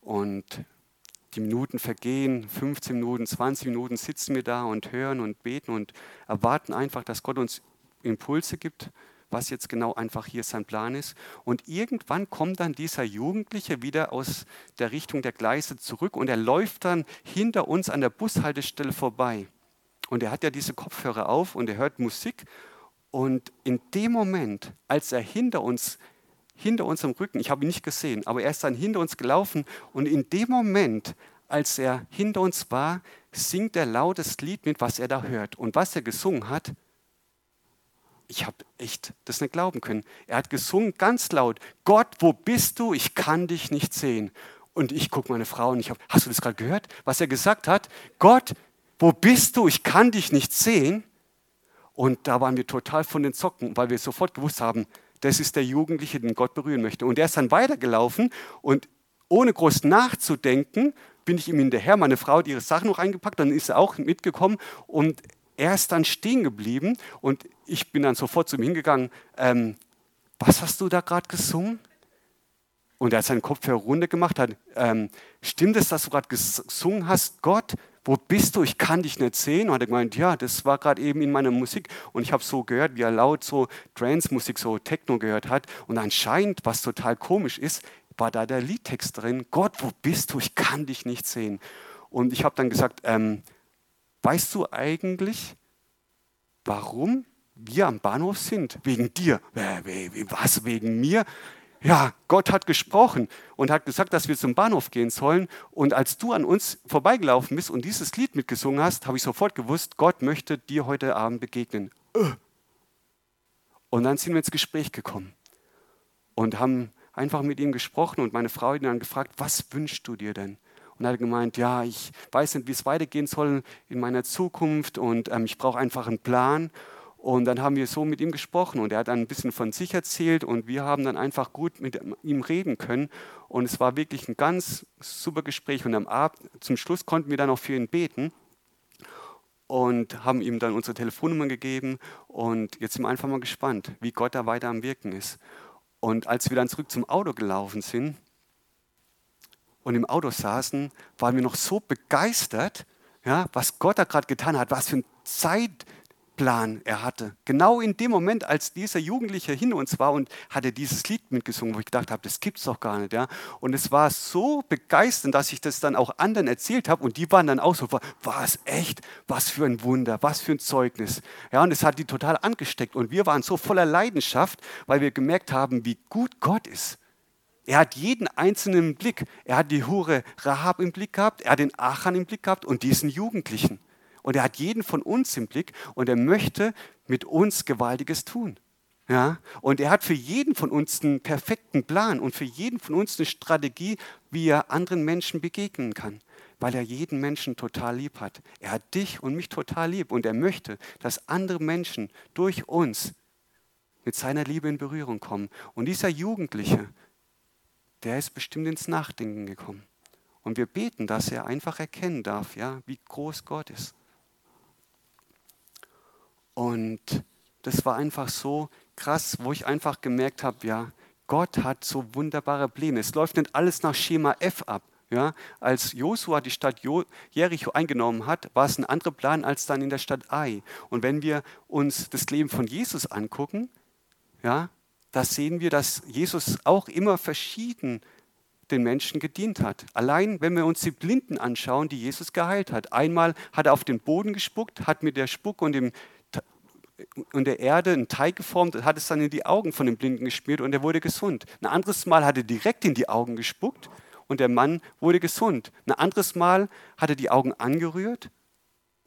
Und die Minuten vergehen, 15 Minuten, 20 Minuten sitzen wir da und hören und beten und erwarten einfach, dass Gott uns Impulse gibt, was jetzt genau einfach hier sein Plan ist. Und irgendwann kommt dann dieser Jugendliche wieder aus der Richtung der Gleise zurück und er läuft dann hinter uns an der Bushaltestelle vorbei. Und er hat ja diese Kopfhörer auf und er hört Musik. Und in dem Moment, als er hinter uns hinter unserem Rücken, ich habe ihn nicht gesehen, aber er ist dann hinter uns gelaufen und in dem Moment, als er hinter uns war, singt er lautes Lied mit, was er da hört. Und was er gesungen hat, ich habe echt das nicht glauben können. Er hat gesungen ganz laut, Gott, wo bist du? Ich kann dich nicht sehen. Und ich gucke meine Frau und ich habe, hast du das gerade gehört, was er gesagt hat? Gott, wo bist du? Ich kann dich nicht sehen. Und da waren wir total von den Zocken, weil wir sofort gewusst haben, das ist der Jugendliche, den Gott berühren möchte. Und er ist dann weitergelaufen und ohne groß nachzudenken, bin ich ihm hinterher. Meine Frau hat ihre Sachen noch eingepackt, dann ist er auch mitgekommen und er ist dann stehen geblieben und ich bin dann sofort zu ihm hingegangen. Ähm, was hast du da gerade gesungen? Und er hat seinen Kopf heruntergemacht, hat, ähm, stimmt es, dass du gerade gesungen hast, Gott, wo bist du? Ich kann dich nicht sehen. Und hat er gemeint, ja, das war gerade eben in meiner Musik. Und ich habe so gehört, wie er laut so Trance-Musik, so Techno gehört hat. Und anscheinend, was total komisch ist, war da der Liedtext drin, Gott, wo bist du? Ich kann dich nicht sehen. Und ich habe dann gesagt, ähm, weißt du eigentlich, warum wir am Bahnhof sind? Wegen dir. Was, wegen mir? Ja, Gott hat gesprochen und hat gesagt, dass wir zum Bahnhof gehen sollen. Und als du an uns vorbeigelaufen bist und dieses Lied mitgesungen hast, habe ich sofort gewusst, Gott möchte dir heute Abend begegnen. Und dann sind wir ins Gespräch gekommen und haben einfach mit ihm gesprochen und meine Frau hat ihn dann gefragt, was wünschst du dir denn? Und hat gemeint, ja, ich weiß nicht, wie es weitergehen soll in meiner Zukunft und ähm, ich brauche einfach einen Plan. Und dann haben wir so mit ihm gesprochen und er hat dann ein bisschen von sich erzählt und wir haben dann einfach gut mit ihm reden können. Und es war wirklich ein ganz super Gespräch. Und am Abend, zum Schluss konnten wir dann auch für ihn beten und haben ihm dann unsere Telefonnummer gegeben. Und jetzt sind wir einfach mal gespannt, wie Gott da weiter am Wirken ist. Und als wir dann zurück zum Auto gelaufen sind und im Auto saßen, waren wir noch so begeistert, ja, was Gott da gerade getan hat, was für ein Zeit Plan er hatte. Genau in dem Moment, als dieser Jugendliche hinter uns war und hatte dieses Lied mitgesungen, wo ich gedacht habe, das gibt's doch gar nicht. Ja? Und es war so begeisternd, dass ich das dann auch anderen erzählt habe und die waren dann auch so, war es echt? Was für ein Wunder, was für ein Zeugnis. Ja, und es hat die total angesteckt und wir waren so voller Leidenschaft, weil wir gemerkt haben, wie gut Gott ist. Er hat jeden einzelnen im Blick. Er hat die Hure Rahab im Blick gehabt, er hat den Achan im Blick gehabt und diesen Jugendlichen. Und er hat jeden von uns im Blick und er möchte mit uns Gewaltiges tun. Ja? Und er hat für jeden von uns einen perfekten Plan und für jeden von uns eine Strategie, wie er anderen Menschen begegnen kann, weil er jeden Menschen total lieb hat. Er hat dich und mich total lieb und er möchte, dass andere Menschen durch uns mit seiner Liebe in Berührung kommen. Und dieser Jugendliche, der ist bestimmt ins Nachdenken gekommen. Und wir beten, dass er einfach erkennen darf, ja, wie groß Gott ist. Und das war einfach so krass, wo ich einfach gemerkt habe, ja, Gott hat so wunderbare Pläne. Es läuft nicht alles nach Schema F ab. Ja, als Josua die Stadt Jericho eingenommen hat, war es ein anderer Plan als dann in der Stadt Ai. Und wenn wir uns das Leben von Jesus angucken, ja, da sehen wir, dass Jesus auch immer verschieden den Menschen gedient hat. Allein, wenn wir uns die Blinden anschauen, die Jesus geheilt hat. Einmal hat er auf den Boden gespuckt, hat mit der Spuck und, dem, und der Erde einen Teig geformt und hat es dann in die Augen von dem Blinden gespielt und er wurde gesund. Ein anderes Mal hat er direkt in die Augen gespuckt und der Mann wurde gesund. Ein anderes Mal hat er die Augen angerührt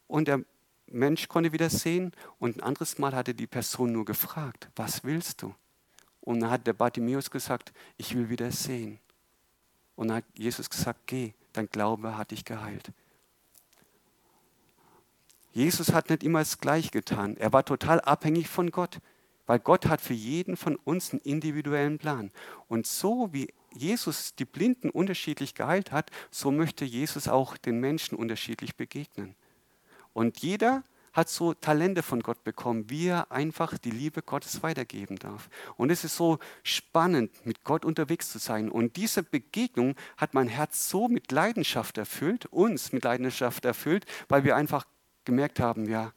und der Mensch konnte wieder sehen und ein anderes Mal hat er die Person nur gefragt, was willst du? Und dann hat der Bartimäus gesagt, ich will wieder sehen. Und dann hat Jesus gesagt, geh, dein Glaube hat dich geheilt. Jesus hat nicht immer das Gleiche getan. Er war total abhängig von Gott, weil Gott hat für jeden von uns einen individuellen Plan. Und so wie Jesus die Blinden unterschiedlich geheilt hat, so möchte Jesus auch den Menschen unterschiedlich begegnen. Und jeder hat so Talente von Gott bekommen, wie er einfach die Liebe Gottes weitergeben darf. Und es ist so spannend, mit Gott unterwegs zu sein. Und diese Begegnung hat mein Herz so mit Leidenschaft erfüllt, uns mit Leidenschaft erfüllt, weil wir einfach gemerkt haben, ja,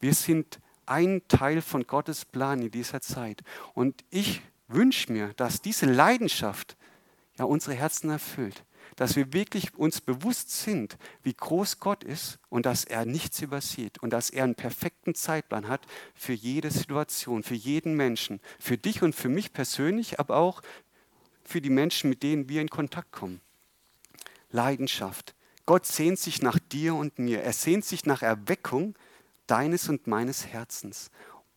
wir sind ein Teil von Gottes Plan in dieser Zeit. Und ich wünsche mir, dass diese Leidenschaft ja unsere Herzen erfüllt dass wir wirklich uns bewusst sind, wie groß Gott ist und dass er nichts übersieht und dass er einen perfekten Zeitplan hat für jede Situation, für jeden Menschen, für dich und für mich persönlich, aber auch für die Menschen, mit denen wir in Kontakt kommen. Leidenschaft. Gott sehnt sich nach dir und mir. Er sehnt sich nach Erweckung deines und meines Herzens.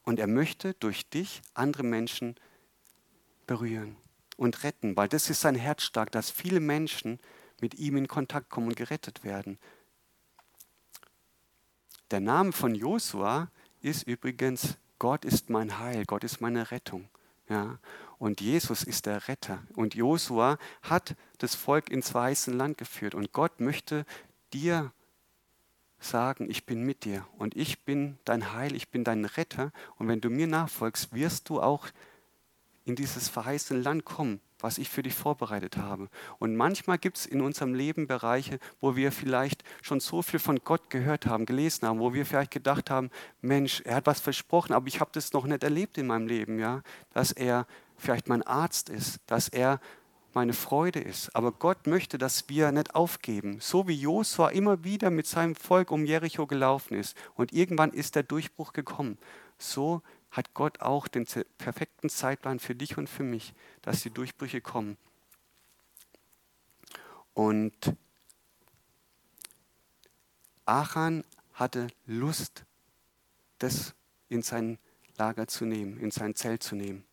Und er möchte durch dich andere Menschen berühren und retten, weil das ist sein Herzstark, dass viele Menschen mit ihm in Kontakt kommen und gerettet werden. Der Name von Josua ist übrigens Gott ist mein Heil, Gott ist meine Rettung. Ja? Und Jesus ist der Retter. Und Josua hat das Volk ins weiße Land geführt. Und Gott möchte dir sagen, ich bin mit dir und ich bin dein Heil, ich bin dein Retter. Und wenn du mir nachfolgst, wirst du auch in dieses verheißene Land kommen, was ich für dich vorbereitet habe. Und manchmal gibt es in unserem Leben Bereiche, wo wir vielleicht schon so viel von Gott gehört haben, gelesen haben, wo wir vielleicht gedacht haben, Mensch, er hat was versprochen, aber ich habe das noch nicht erlebt in meinem Leben, ja, dass er vielleicht mein Arzt ist, dass er meine Freude ist. Aber Gott möchte, dass wir nicht aufgeben. So wie Josua immer wieder mit seinem Volk um Jericho gelaufen ist. Und irgendwann ist der Durchbruch gekommen. So hat Gott auch den perfekten Zeitplan für dich und für mich, dass die Durchbrüche kommen. Und Achan hatte Lust, das in sein Lager zu nehmen, in sein Zelt zu nehmen,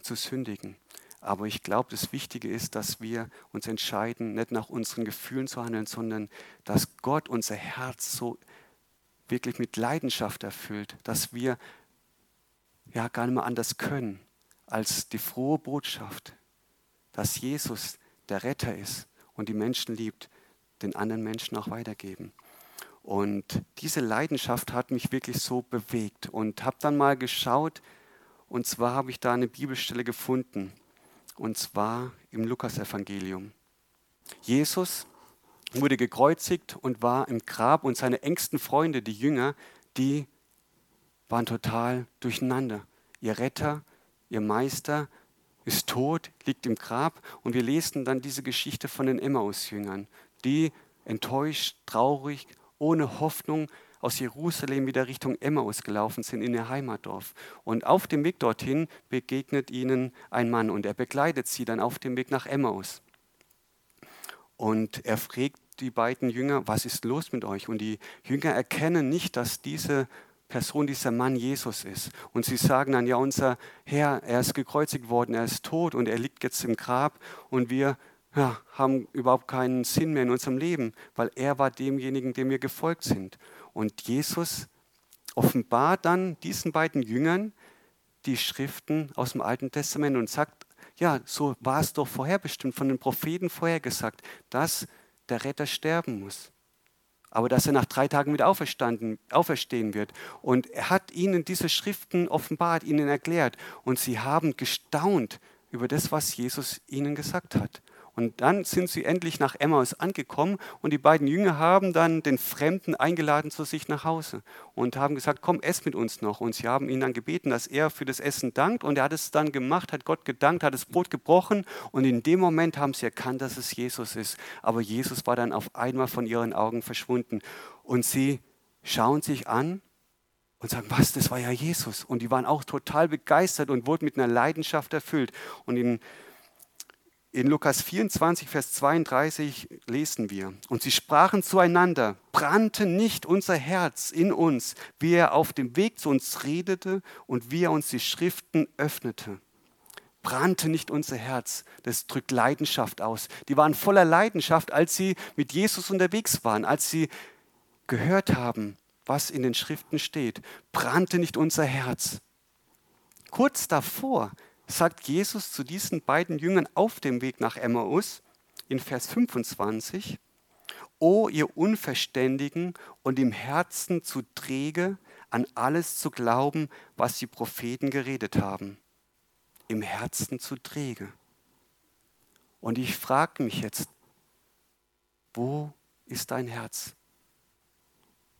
zu sündigen. Aber ich glaube, das Wichtige ist, dass wir uns entscheiden, nicht nach unseren Gefühlen zu handeln, sondern dass Gott unser Herz so wirklich mit Leidenschaft erfüllt, dass wir ja gar nicht mehr anders können, als die frohe Botschaft, dass Jesus der Retter ist und die Menschen liebt, den anderen Menschen auch weitergeben. Und diese Leidenschaft hat mich wirklich so bewegt und habe dann mal geschaut, und zwar habe ich da eine Bibelstelle gefunden, und zwar im Lukasevangelium. Jesus wurde gekreuzigt und war im Grab und seine engsten Freunde, die Jünger, die waren total durcheinander. Ihr Retter, ihr Meister ist tot, liegt im Grab und wir lesen dann diese Geschichte von den Emmaus-Jüngern, die enttäuscht, traurig, ohne Hoffnung aus Jerusalem wieder Richtung Emmaus gelaufen sind in ihr Heimatdorf. Und auf dem Weg dorthin begegnet ihnen ein Mann und er begleitet sie dann auf dem Weg nach Emmaus. Und er fragt die beiden Jünger, was ist los mit euch? Und die Jünger erkennen nicht, dass diese Person dieser Mann Jesus ist. Und sie sagen dann, ja, unser Herr, er ist gekreuzigt worden, er ist tot und er liegt jetzt im Grab und wir ja, haben überhaupt keinen Sinn mehr in unserem Leben, weil er war demjenigen, dem wir gefolgt sind. Und Jesus offenbart dann diesen beiden Jüngern die Schriften aus dem Alten Testament und sagt, ja, so war es doch vorherbestimmt, von den Propheten vorhergesagt, dass der Retter sterben muss aber dass er nach drei Tagen wieder auferstanden, auferstehen wird. Und er hat ihnen diese Schriften offenbart, ihnen erklärt. Und sie haben gestaunt über das, was Jesus ihnen gesagt hat. Und dann sind sie endlich nach Emmaus angekommen und die beiden Jünger haben dann den Fremden eingeladen zu sich nach Hause und haben gesagt, komm, ess mit uns noch. Und sie haben ihn dann gebeten, dass er für das Essen dankt und er hat es dann gemacht, hat Gott gedankt, hat das Brot gebrochen und in dem Moment haben sie erkannt, dass es Jesus ist. Aber Jesus war dann auf einmal von ihren Augen verschwunden und sie schauen sich an und sagen, was, das war ja Jesus. Und die waren auch total begeistert und wurden mit einer Leidenschaft erfüllt. Und in in Lukas 24, Vers 32 lesen wir, und sie sprachen zueinander, brannte nicht unser Herz in uns, wie er auf dem Weg zu uns redete und wie er uns die Schriften öffnete. Brannte nicht unser Herz, das drückt Leidenschaft aus. Die waren voller Leidenschaft, als sie mit Jesus unterwegs waren, als sie gehört haben, was in den Schriften steht. Brannte nicht unser Herz. Kurz davor sagt Jesus zu diesen beiden Jüngern auf dem Weg nach Emmaus in Vers 25, O ihr Unverständigen und im Herzen zu träge, an alles zu glauben, was die Propheten geredet haben. Im Herzen zu träge. Und ich frage mich jetzt, wo ist dein Herz?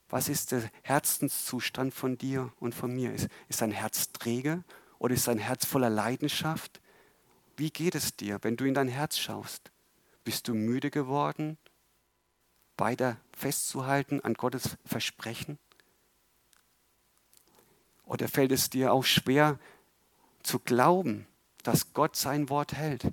Was ist der Herzenszustand von dir und von mir? Ist, ist dein Herz träge oder ist dein Herz voller Leidenschaft? Wie geht es dir, wenn du in dein Herz schaust? Bist du müde geworden, weiter festzuhalten an Gottes Versprechen? Oder fällt es dir auch schwer zu glauben, dass Gott sein Wort hält?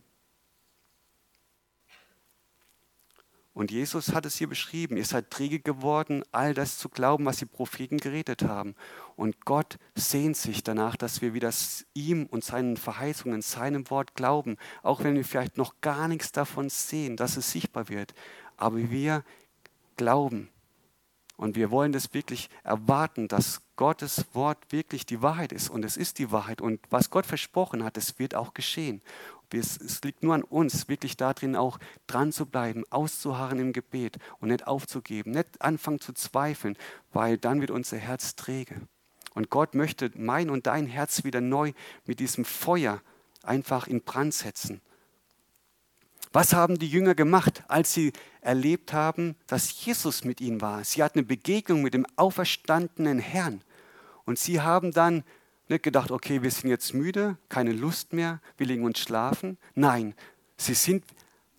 Und Jesus hat es hier beschrieben, ihr seid träge geworden, all das zu glauben, was die Propheten geredet haben. Und Gott sehnt sich danach, dass wir wieder ihm und seinen Verheißungen, seinem Wort glauben, auch wenn wir vielleicht noch gar nichts davon sehen, dass es sichtbar wird. Aber wir glauben. Und wir wollen das wirklich erwarten, dass Gottes Wort wirklich die Wahrheit ist. Und es ist die Wahrheit. Und was Gott versprochen hat, es wird auch geschehen. Es liegt nur an uns, wirklich darin auch dran zu bleiben, auszuharren im Gebet und nicht aufzugeben, nicht anfangen zu zweifeln, weil dann wird unser Herz träge. Und Gott möchte mein und dein Herz wieder neu mit diesem Feuer einfach in Brand setzen. Was haben die Jünger gemacht, als sie erlebt haben, dass Jesus mit ihnen war? Sie hatten eine Begegnung mit dem auferstandenen Herrn. Und sie haben dann nicht gedacht, okay, wir sind jetzt müde, keine Lust mehr, wir legen uns schlafen. Nein, sie sind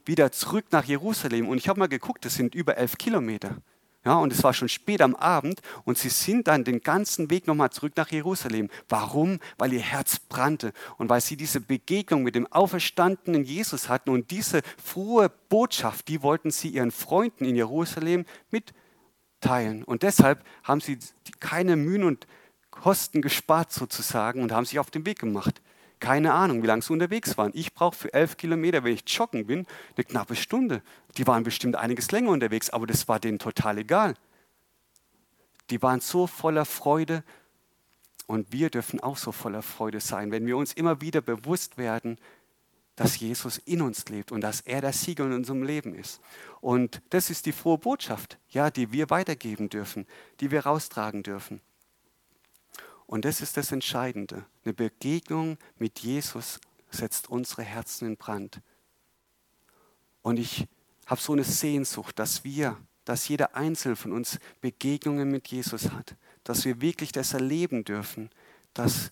wieder zurück nach Jerusalem. Und ich habe mal geguckt, das sind über elf Kilometer. Ja, und es war schon spät am Abend und sie sind dann den ganzen Weg nochmal zurück nach Jerusalem. Warum? Weil ihr Herz brannte und weil sie diese Begegnung mit dem auferstandenen Jesus hatten und diese frohe Botschaft, die wollten sie ihren Freunden in Jerusalem mitteilen. Und deshalb haben sie keine Mühen und Kosten gespart sozusagen und haben sich auf den Weg gemacht. Keine Ahnung, wie lange sie unterwegs waren. Ich brauche für elf Kilometer, wenn ich joggen bin, eine knappe Stunde. Die waren bestimmt einiges länger unterwegs, aber das war denen total egal. Die waren so voller Freude und wir dürfen auch so voller Freude sein, wenn wir uns immer wieder bewusst werden, dass Jesus in uns lebt und dass er der Sieger in unserem Leben ist. Und das ist die frohe Botschaft, ja, die wir weitergeben dürfen, die wir raustragen dürfen. Und das ist das Entscheidende. Eine Begegnung mit Jesus setzt unsere Herzen in Brand. Und ich habe so eine Sehnsucht, dass wir, dass jeder Einzelne von uns Begegnungen mit Jesus hat, dass wir wirklich das erleben dürfen, dass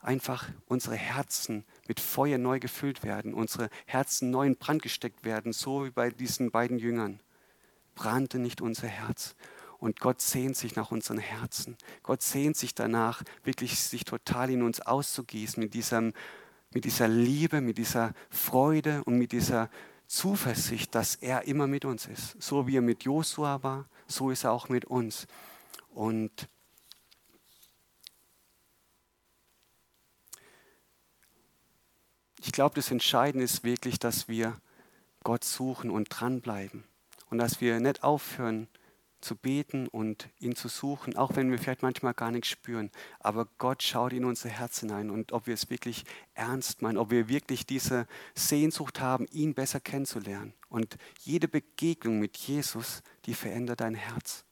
einfach unsere Herzen mit Feuer neu gefüllt werden, unsere Herzen neu in Brand gesteckt werden, so wie bei diesen beiden Jüngern. Brannte nicht unser Herz. Und Gott sehnt sich nach unseren Herzen. Gott sehnt sich danach, wirklich sich total in uns auszugießen, mit, diesem, mit dieser Liebe, mit dieser Freude und mit dieser Zuversicht, dass er immer mit uns ist. So wie er mit Josua war, so ist er auch mit uns. Und ich glaube, das Entscheidende ist wirklich, dass wir Gott suchen und dranbleiben. Und dass wir nicht aufhören, zu beten und ihn zu suchen, auch wenn wir vielleicht manchmal gar nichts spüren. Aber Gott schaut in unser Herz hinein und ob wir es wirklich ernst meinen, ob wir wirklich diese Sehnsucht haben, ihn besser kennenzulernen. Und jede Begegnung mit Jesus, die verändert dein Herz.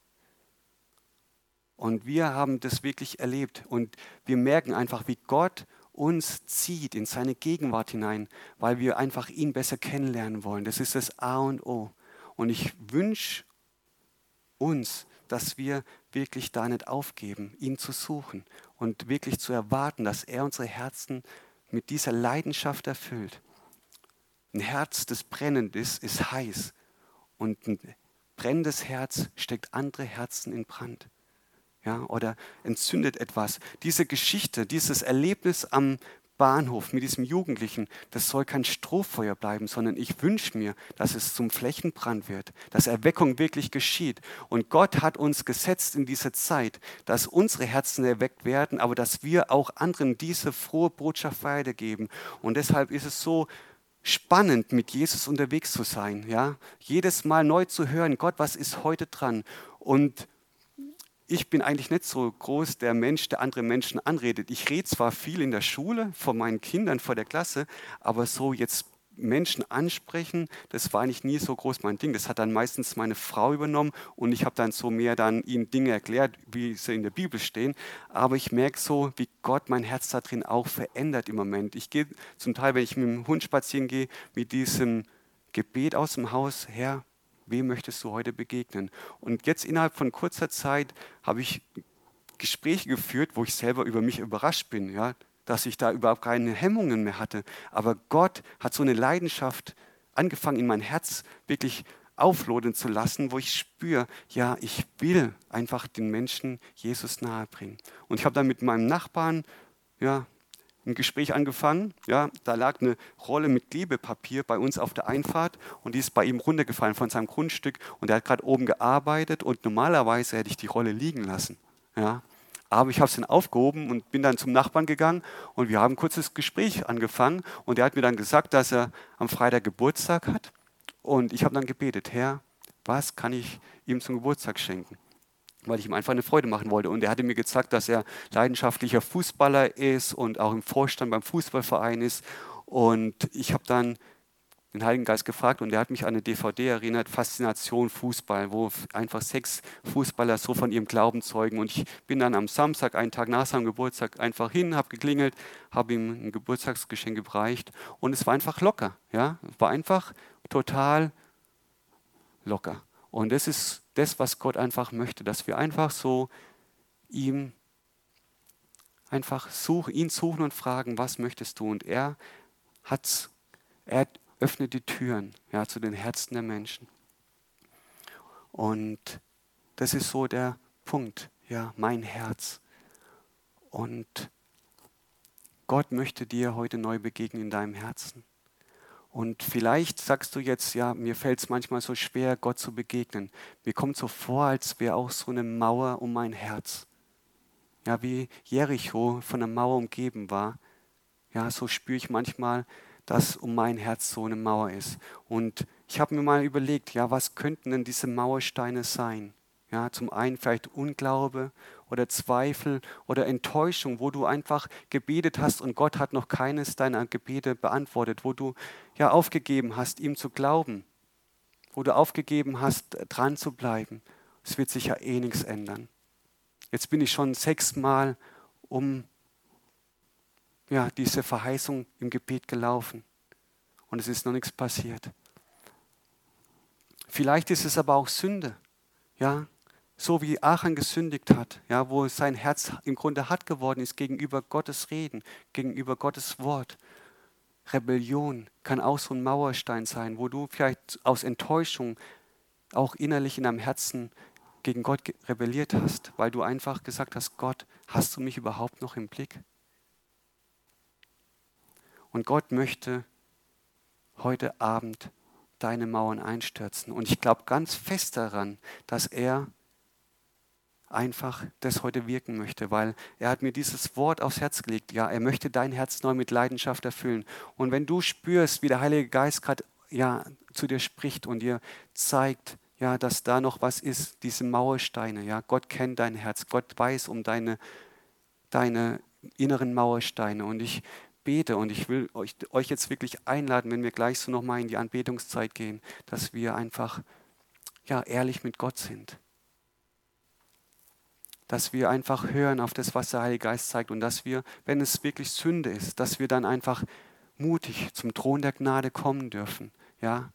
Und wir haben das wirklich erlebt und wir merken einfach, wie Gott uns zieht in seine Gegenwart hinein, weil wir einfach ihn besser kennenlernen wollen. Das ist das A und O. Und ich wünsche uns, dass wir wirklich da nicht aufgeben, ihn zu suchen und wirklich zu erwarten, dass er unsere Herzen mit dieser Leidenschaft erfüllt. Ein Herz, das brennend ist, ist heiß. Und ein brennendes Herz steckt andere Herzen in Brand. Ja, oder entzündet etwas. Diese Geschichte, dieses Erlebnis am Bahnhof mit diesem Jugendlichen, das soll kein Strohfeuer bleiben, sondern ich wünsche mir, dass es zum Flächenbrand wird, dass Erweckung wirklich geschieht. Und Gott hat uns gesetzt in diese Zeit, dass unsere Herzen erweckt werden, aber dass wir auch anderen diese frohe Botschaft weitergeben. Und deshalb ist es so spannend, mit Jesus unterwegs zu sein. Ja? Jedes Mal neu zu hören, Gott, was ist heute dran? Und ich bin eigentlich nicht so groß der Mensch, der andere Menschen anredet. Ich rede zwar viel in der Schule, vor meinen Kindern, vor der Klasse, aber so jetzt Menschen ansprechen, das war eigentlich nie so groß mein Ding. Das hat dann meistens meine Frau übernommen und ich habe dann so mehr dann ihnen Dinge erklärt, wie sie in der Bibel stehen. Aber ich merke so, wie Gott mein Herz da drin auch verändert im Moment. Ich gehe zum Teil, wenn ich mit dem Hund spazieren gehe, mit diesem Gebet aus dem Haus, Herr, wem möchtest du heute begegnen? Und jetzt innerhalb von kurzer Zeit habe ich Gespräche geführt, wo ich selber über mich überrascht bin, ja, dass ich da überhaupt keine Hemmungen mehr hatte. Aber Gott hat so eine Leidenschaft angefangen, in mein Herz wirklich auflodern zu lassen, wo ich spüre, ja, ich will einfach den Menschen Jesus nahebringen. Und ich habe dann mit meinem Nachbarn ja, ein Gespräch angefangen. Ja, da lag eine Rolle mit Klebepapier bei uns auf der Einfahrt und die ist bei ihm runtergefallen von seinem Grundstück und er hat gerade oben gearbeitet und normalerweise hätte ich die Rolle liegen lassen. Ja, aber ich habe es dann aufgehoben und bin dann zum Nachbarn gegangen und wir haben ein kurzes Gespräch angefangen und er hat mir dann gesagt, dass er am Freitag Geburtstag hat und ich habe dann gebetet, Herr, was kann ich ihm zum Geburtstag schenken? Weil ich ihm einfach eine Freude machen wollte. Und er hatte mir gezeigt, dass er leidenschaftlicher Fußballer ist und auch im Vorstand beim Fußballverein ist. Und ich habe dann den Heiligen Geist gefragt und er hat mich an eine DVD erinnert, Faszination Fußball, wo einfach sechs Fußballer so von ihrem Glauben zeugen. Und ich bin dann am Samstag, einen Tag nach seinem Geburtstag, einfach hin, habe geklingelt, habe ihm ein Geburtstagsgeschenk gereicht und es war einfach locker. Ja? Es war einfach total locker. Und das ist das, was Gott einfach möchte, dass wir einfach so ihm einfach suchen, ihn suchen und fragen, was möchtest du? Und er hat's, er öffnet die Türen ja, zu den Herzen der Menschen. Und das ist so der Punkt, ja, mein Herz. Und Gott möchte dir heute neu begegnen in deinem Herzen. Und vielleicht sagst du jetzt, ja, mir fällt es manchmal so schwer, Gott zu begegnen. Mir kommt so vor, als wäre auch so eine Mauer um mein Herz. Ja, wie Jericho von einer Mauer umgeben war. Ja, so spüre ich manchmal, dass um mein Herz so eine Mauer ist. Und ich habe mir mal überlegt, ja, was könnten denn diese Mauersteine sein? Ja, zum einen vielleicht Unglaube oder Zweifel oder Enttäuschung, wo du einfach gebetet hast und Gott hat noch keines deiner Gebete beantwortet, wo du ja aufgegeben hast, ihm zu glauben, wo du aufgegeben hast, dran zu bleiben. Es wird sich ja eh nichts ändern. Jetzt bin ich schon sechsmal um ja, diese Verheißung im Gebet gelaufen und es ist noch nichts passiert. Vielleicht ist es aber auch Sünde. Ja, so wie Achan gesündigt hat, ja, wo sein Herz im Grunde hart geworden ist gegenüber Gottes Reden, gegenüber Gottes Wort. Rebellion kann auch so ein Mauerstein sein, wo du vielleicht aus Enttäuschung auch innerlich in deinem Herzen gegen Gott rebelliert hast, weil du einfach gesagt hast, Gott, hast du mich überhaupt noch im Blick? Und Gott möchte heute Abend deine Mauern einstürzen. Und ich glaube ganz fest daran, dass er einfach das heute wirken möchte, weil er hat mir dieses Wort aufs Herz gelegt. Ja, er möchte dein Herz neu mit Leidenschaft erfüllen. Und wenn du spürst, wie der Heilige Geist gerade ja, zu dir spricht und dir zeigt, ja, dass da noch was ist, diese Mauersteine, ja, Gott kennt dein Herz, Gott weiß um deine, deine inneren Mauersteine und ich bete und ich will euch, euch jetzt wirklich einladen, wenn wir gleich so nochmal in die Anbetungszeit gehen, dass wir einfach ja, ehrlich mit Gott sind dass wir einfach hören auf das, was der Heilige Geist zeigt und dass wir, wenn es wirklich Sünde ist, dass wir dann einfach mutig zum Thron der Gnade kommen dürfen. Ja,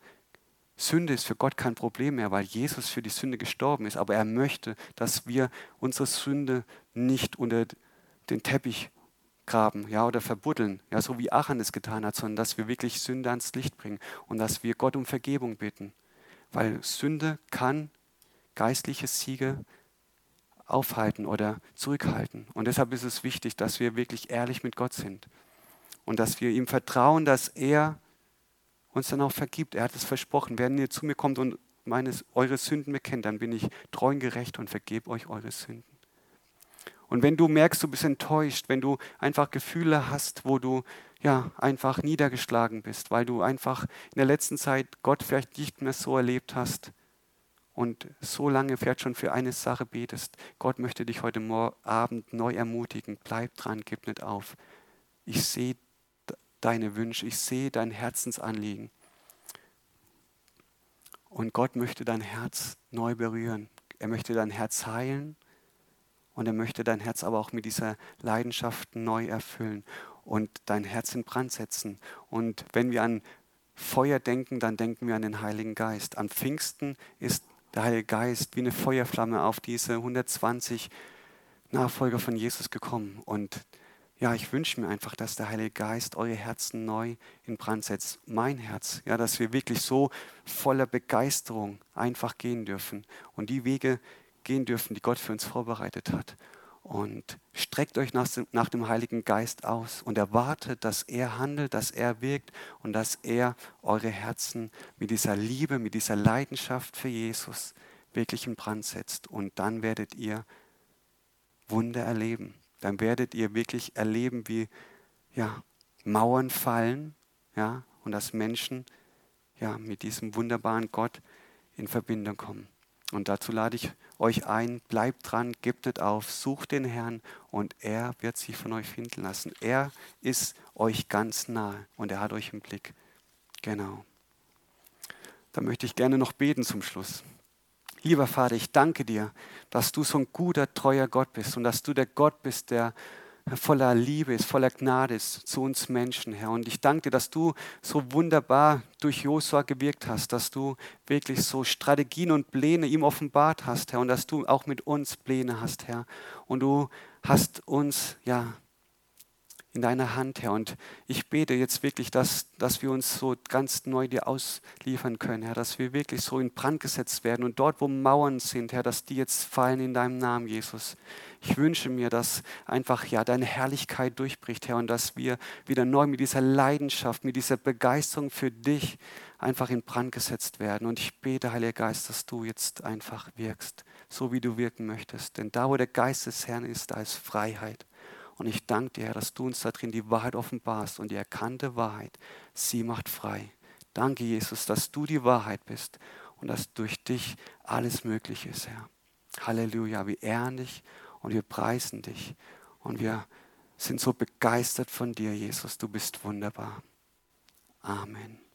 Sünde ist für Gott kein Problem mehr, weil Jesus für die Sünde gestorben ist. Aber er möchte, dass wir unsere Sünde nicht unter den Teppich graben ja, oder verbuddeln, ja, so wie Achan es getan hat, sondern dass wir wirklich Sünde ans Licht bringen und dass wir Gott um Vergebung bitten. Weil Sünde kann geistliche Siege aufhalten oder zurückhalten. Und deshalb ist es wichtig, dass wir wirklich ehrlich mit Gott sind und dass wir ihm vertrauen, dass er uns dann auch vergibt. Er hat es versprochen, wenn ihr zu mir kommt und meines, eure Sünden bekennt, dann bin ich treu und gerecht und vergebe euch eure Sünden. Und wenn du merkst, du bist enttäuscht, wenn du einfach Gefühle hast, wo du ja einfach niedergeschlagen bist, weil du einfach in der letzten Zeit Gott vielleicht nicht mehr so erlebt hast und so lange vielleicht schon für eine Sache betest, Gott möchte dich heute Abend neu ermutigen. Bleib dran, gib nicht auf. Ich sehe deine Wünsche, ich sehe dein Herzensanliegen. Und Gott möchte dein Herz neu berühren. Er möchte dein Herz heilen und er möchte dein Herz aber auch mit dieser Leidenschaft neu erfüllen und dein Herz in Brand setzen. Und wenn wir an Feuer denken, dann denken wir an den Heiligen Geist. Am Pfingsten ist der Heilige Geist wie eine Feuerflamme auf diese 120 Nachfolger von Jesus gekommen. Und ja, ich wünsche mir einfach, dass der Heilige Geist eure Herzen neu in Brand setzt. Mein Herz, ja, dass wir wirklich so voller Begeisterung einfach gehen dürfen und die Wege gehen dürfen, die Gott für uns vorbereitet hat. Und streckt euch nach, nach dem Heiligen Geist aus und erwartet, dass er handelt, dass er wirkt und dass er eure Herzen mit dieser Liebe, mit dieser Leidenschaft für Jesus wirklich in Brand setzt. Und dann werdet ihr Wunder erleben dann werdet ihr wirklich erleben, wie ja, Mauern fallen ja, und dass Menschen ja, mit diesem wunderbaren Gott in Verbindung kommen. Und dazu lade ich euch ein, bleibt dran, gebt nicht auf, sucht den Herrn und er wird sich von euch finden lassen. Er ist euch ganz nahe und er hat euch im Blick. Genau. Da möchte ich gerne noch beten zum Schluss. Lieber Vater, ich danke dir, dass du so ein guter, treuer Gott bist und dass du der Gott bist, der voller Liebe ist, voller Gnade ist zu uns Menschen, Herr. Und ich danke dir, dass du so wunderbar durch Josua gewirkt hast, dass du wirklich so Strategien und Pläne ihm offenbart hast, Herr, und dass du auch mit uns Pläne hast, Herr. Und du hast uns, ja, in deiner Hand, Herr. Und ich bete jetzt wirklich, dass, dass wir uns so ganz neu dir ausliefern können, Herr, dass wir wirklich so in Brand gesetzt werden und dort, wo Mauern sind, Herr, dass die jetzt fallen in deinem Namen, Jesus. Ich wünsche mir, dass einfach ja deine Herrlichkeit durchbricht, Herr, und dass wir wieder neu mit dieser Leidenschaft, mit dieser Begeisterung für dich einfach in Brand gesetzt werden. Und ich bete, Heiliger Geist, dass du jetzt einfach wirkst, so wie du wirken möchtest. Denn da, wo der Geist des Herrn ist, da ist Freiheit. Und ich danke dir, Herr, dass du uns da drin die Wahrheit offenbarst und die erkannte Wahrheit, sie macht frei. Danke, Jesus, dass du die Wahrheit bist und dass durch dich alles möglich ist, Herr. Halleluja, wir ehren dich und wir preisen dich und wir sind so begeistert von dir, Jesus. Du bist wunderbar. Amen.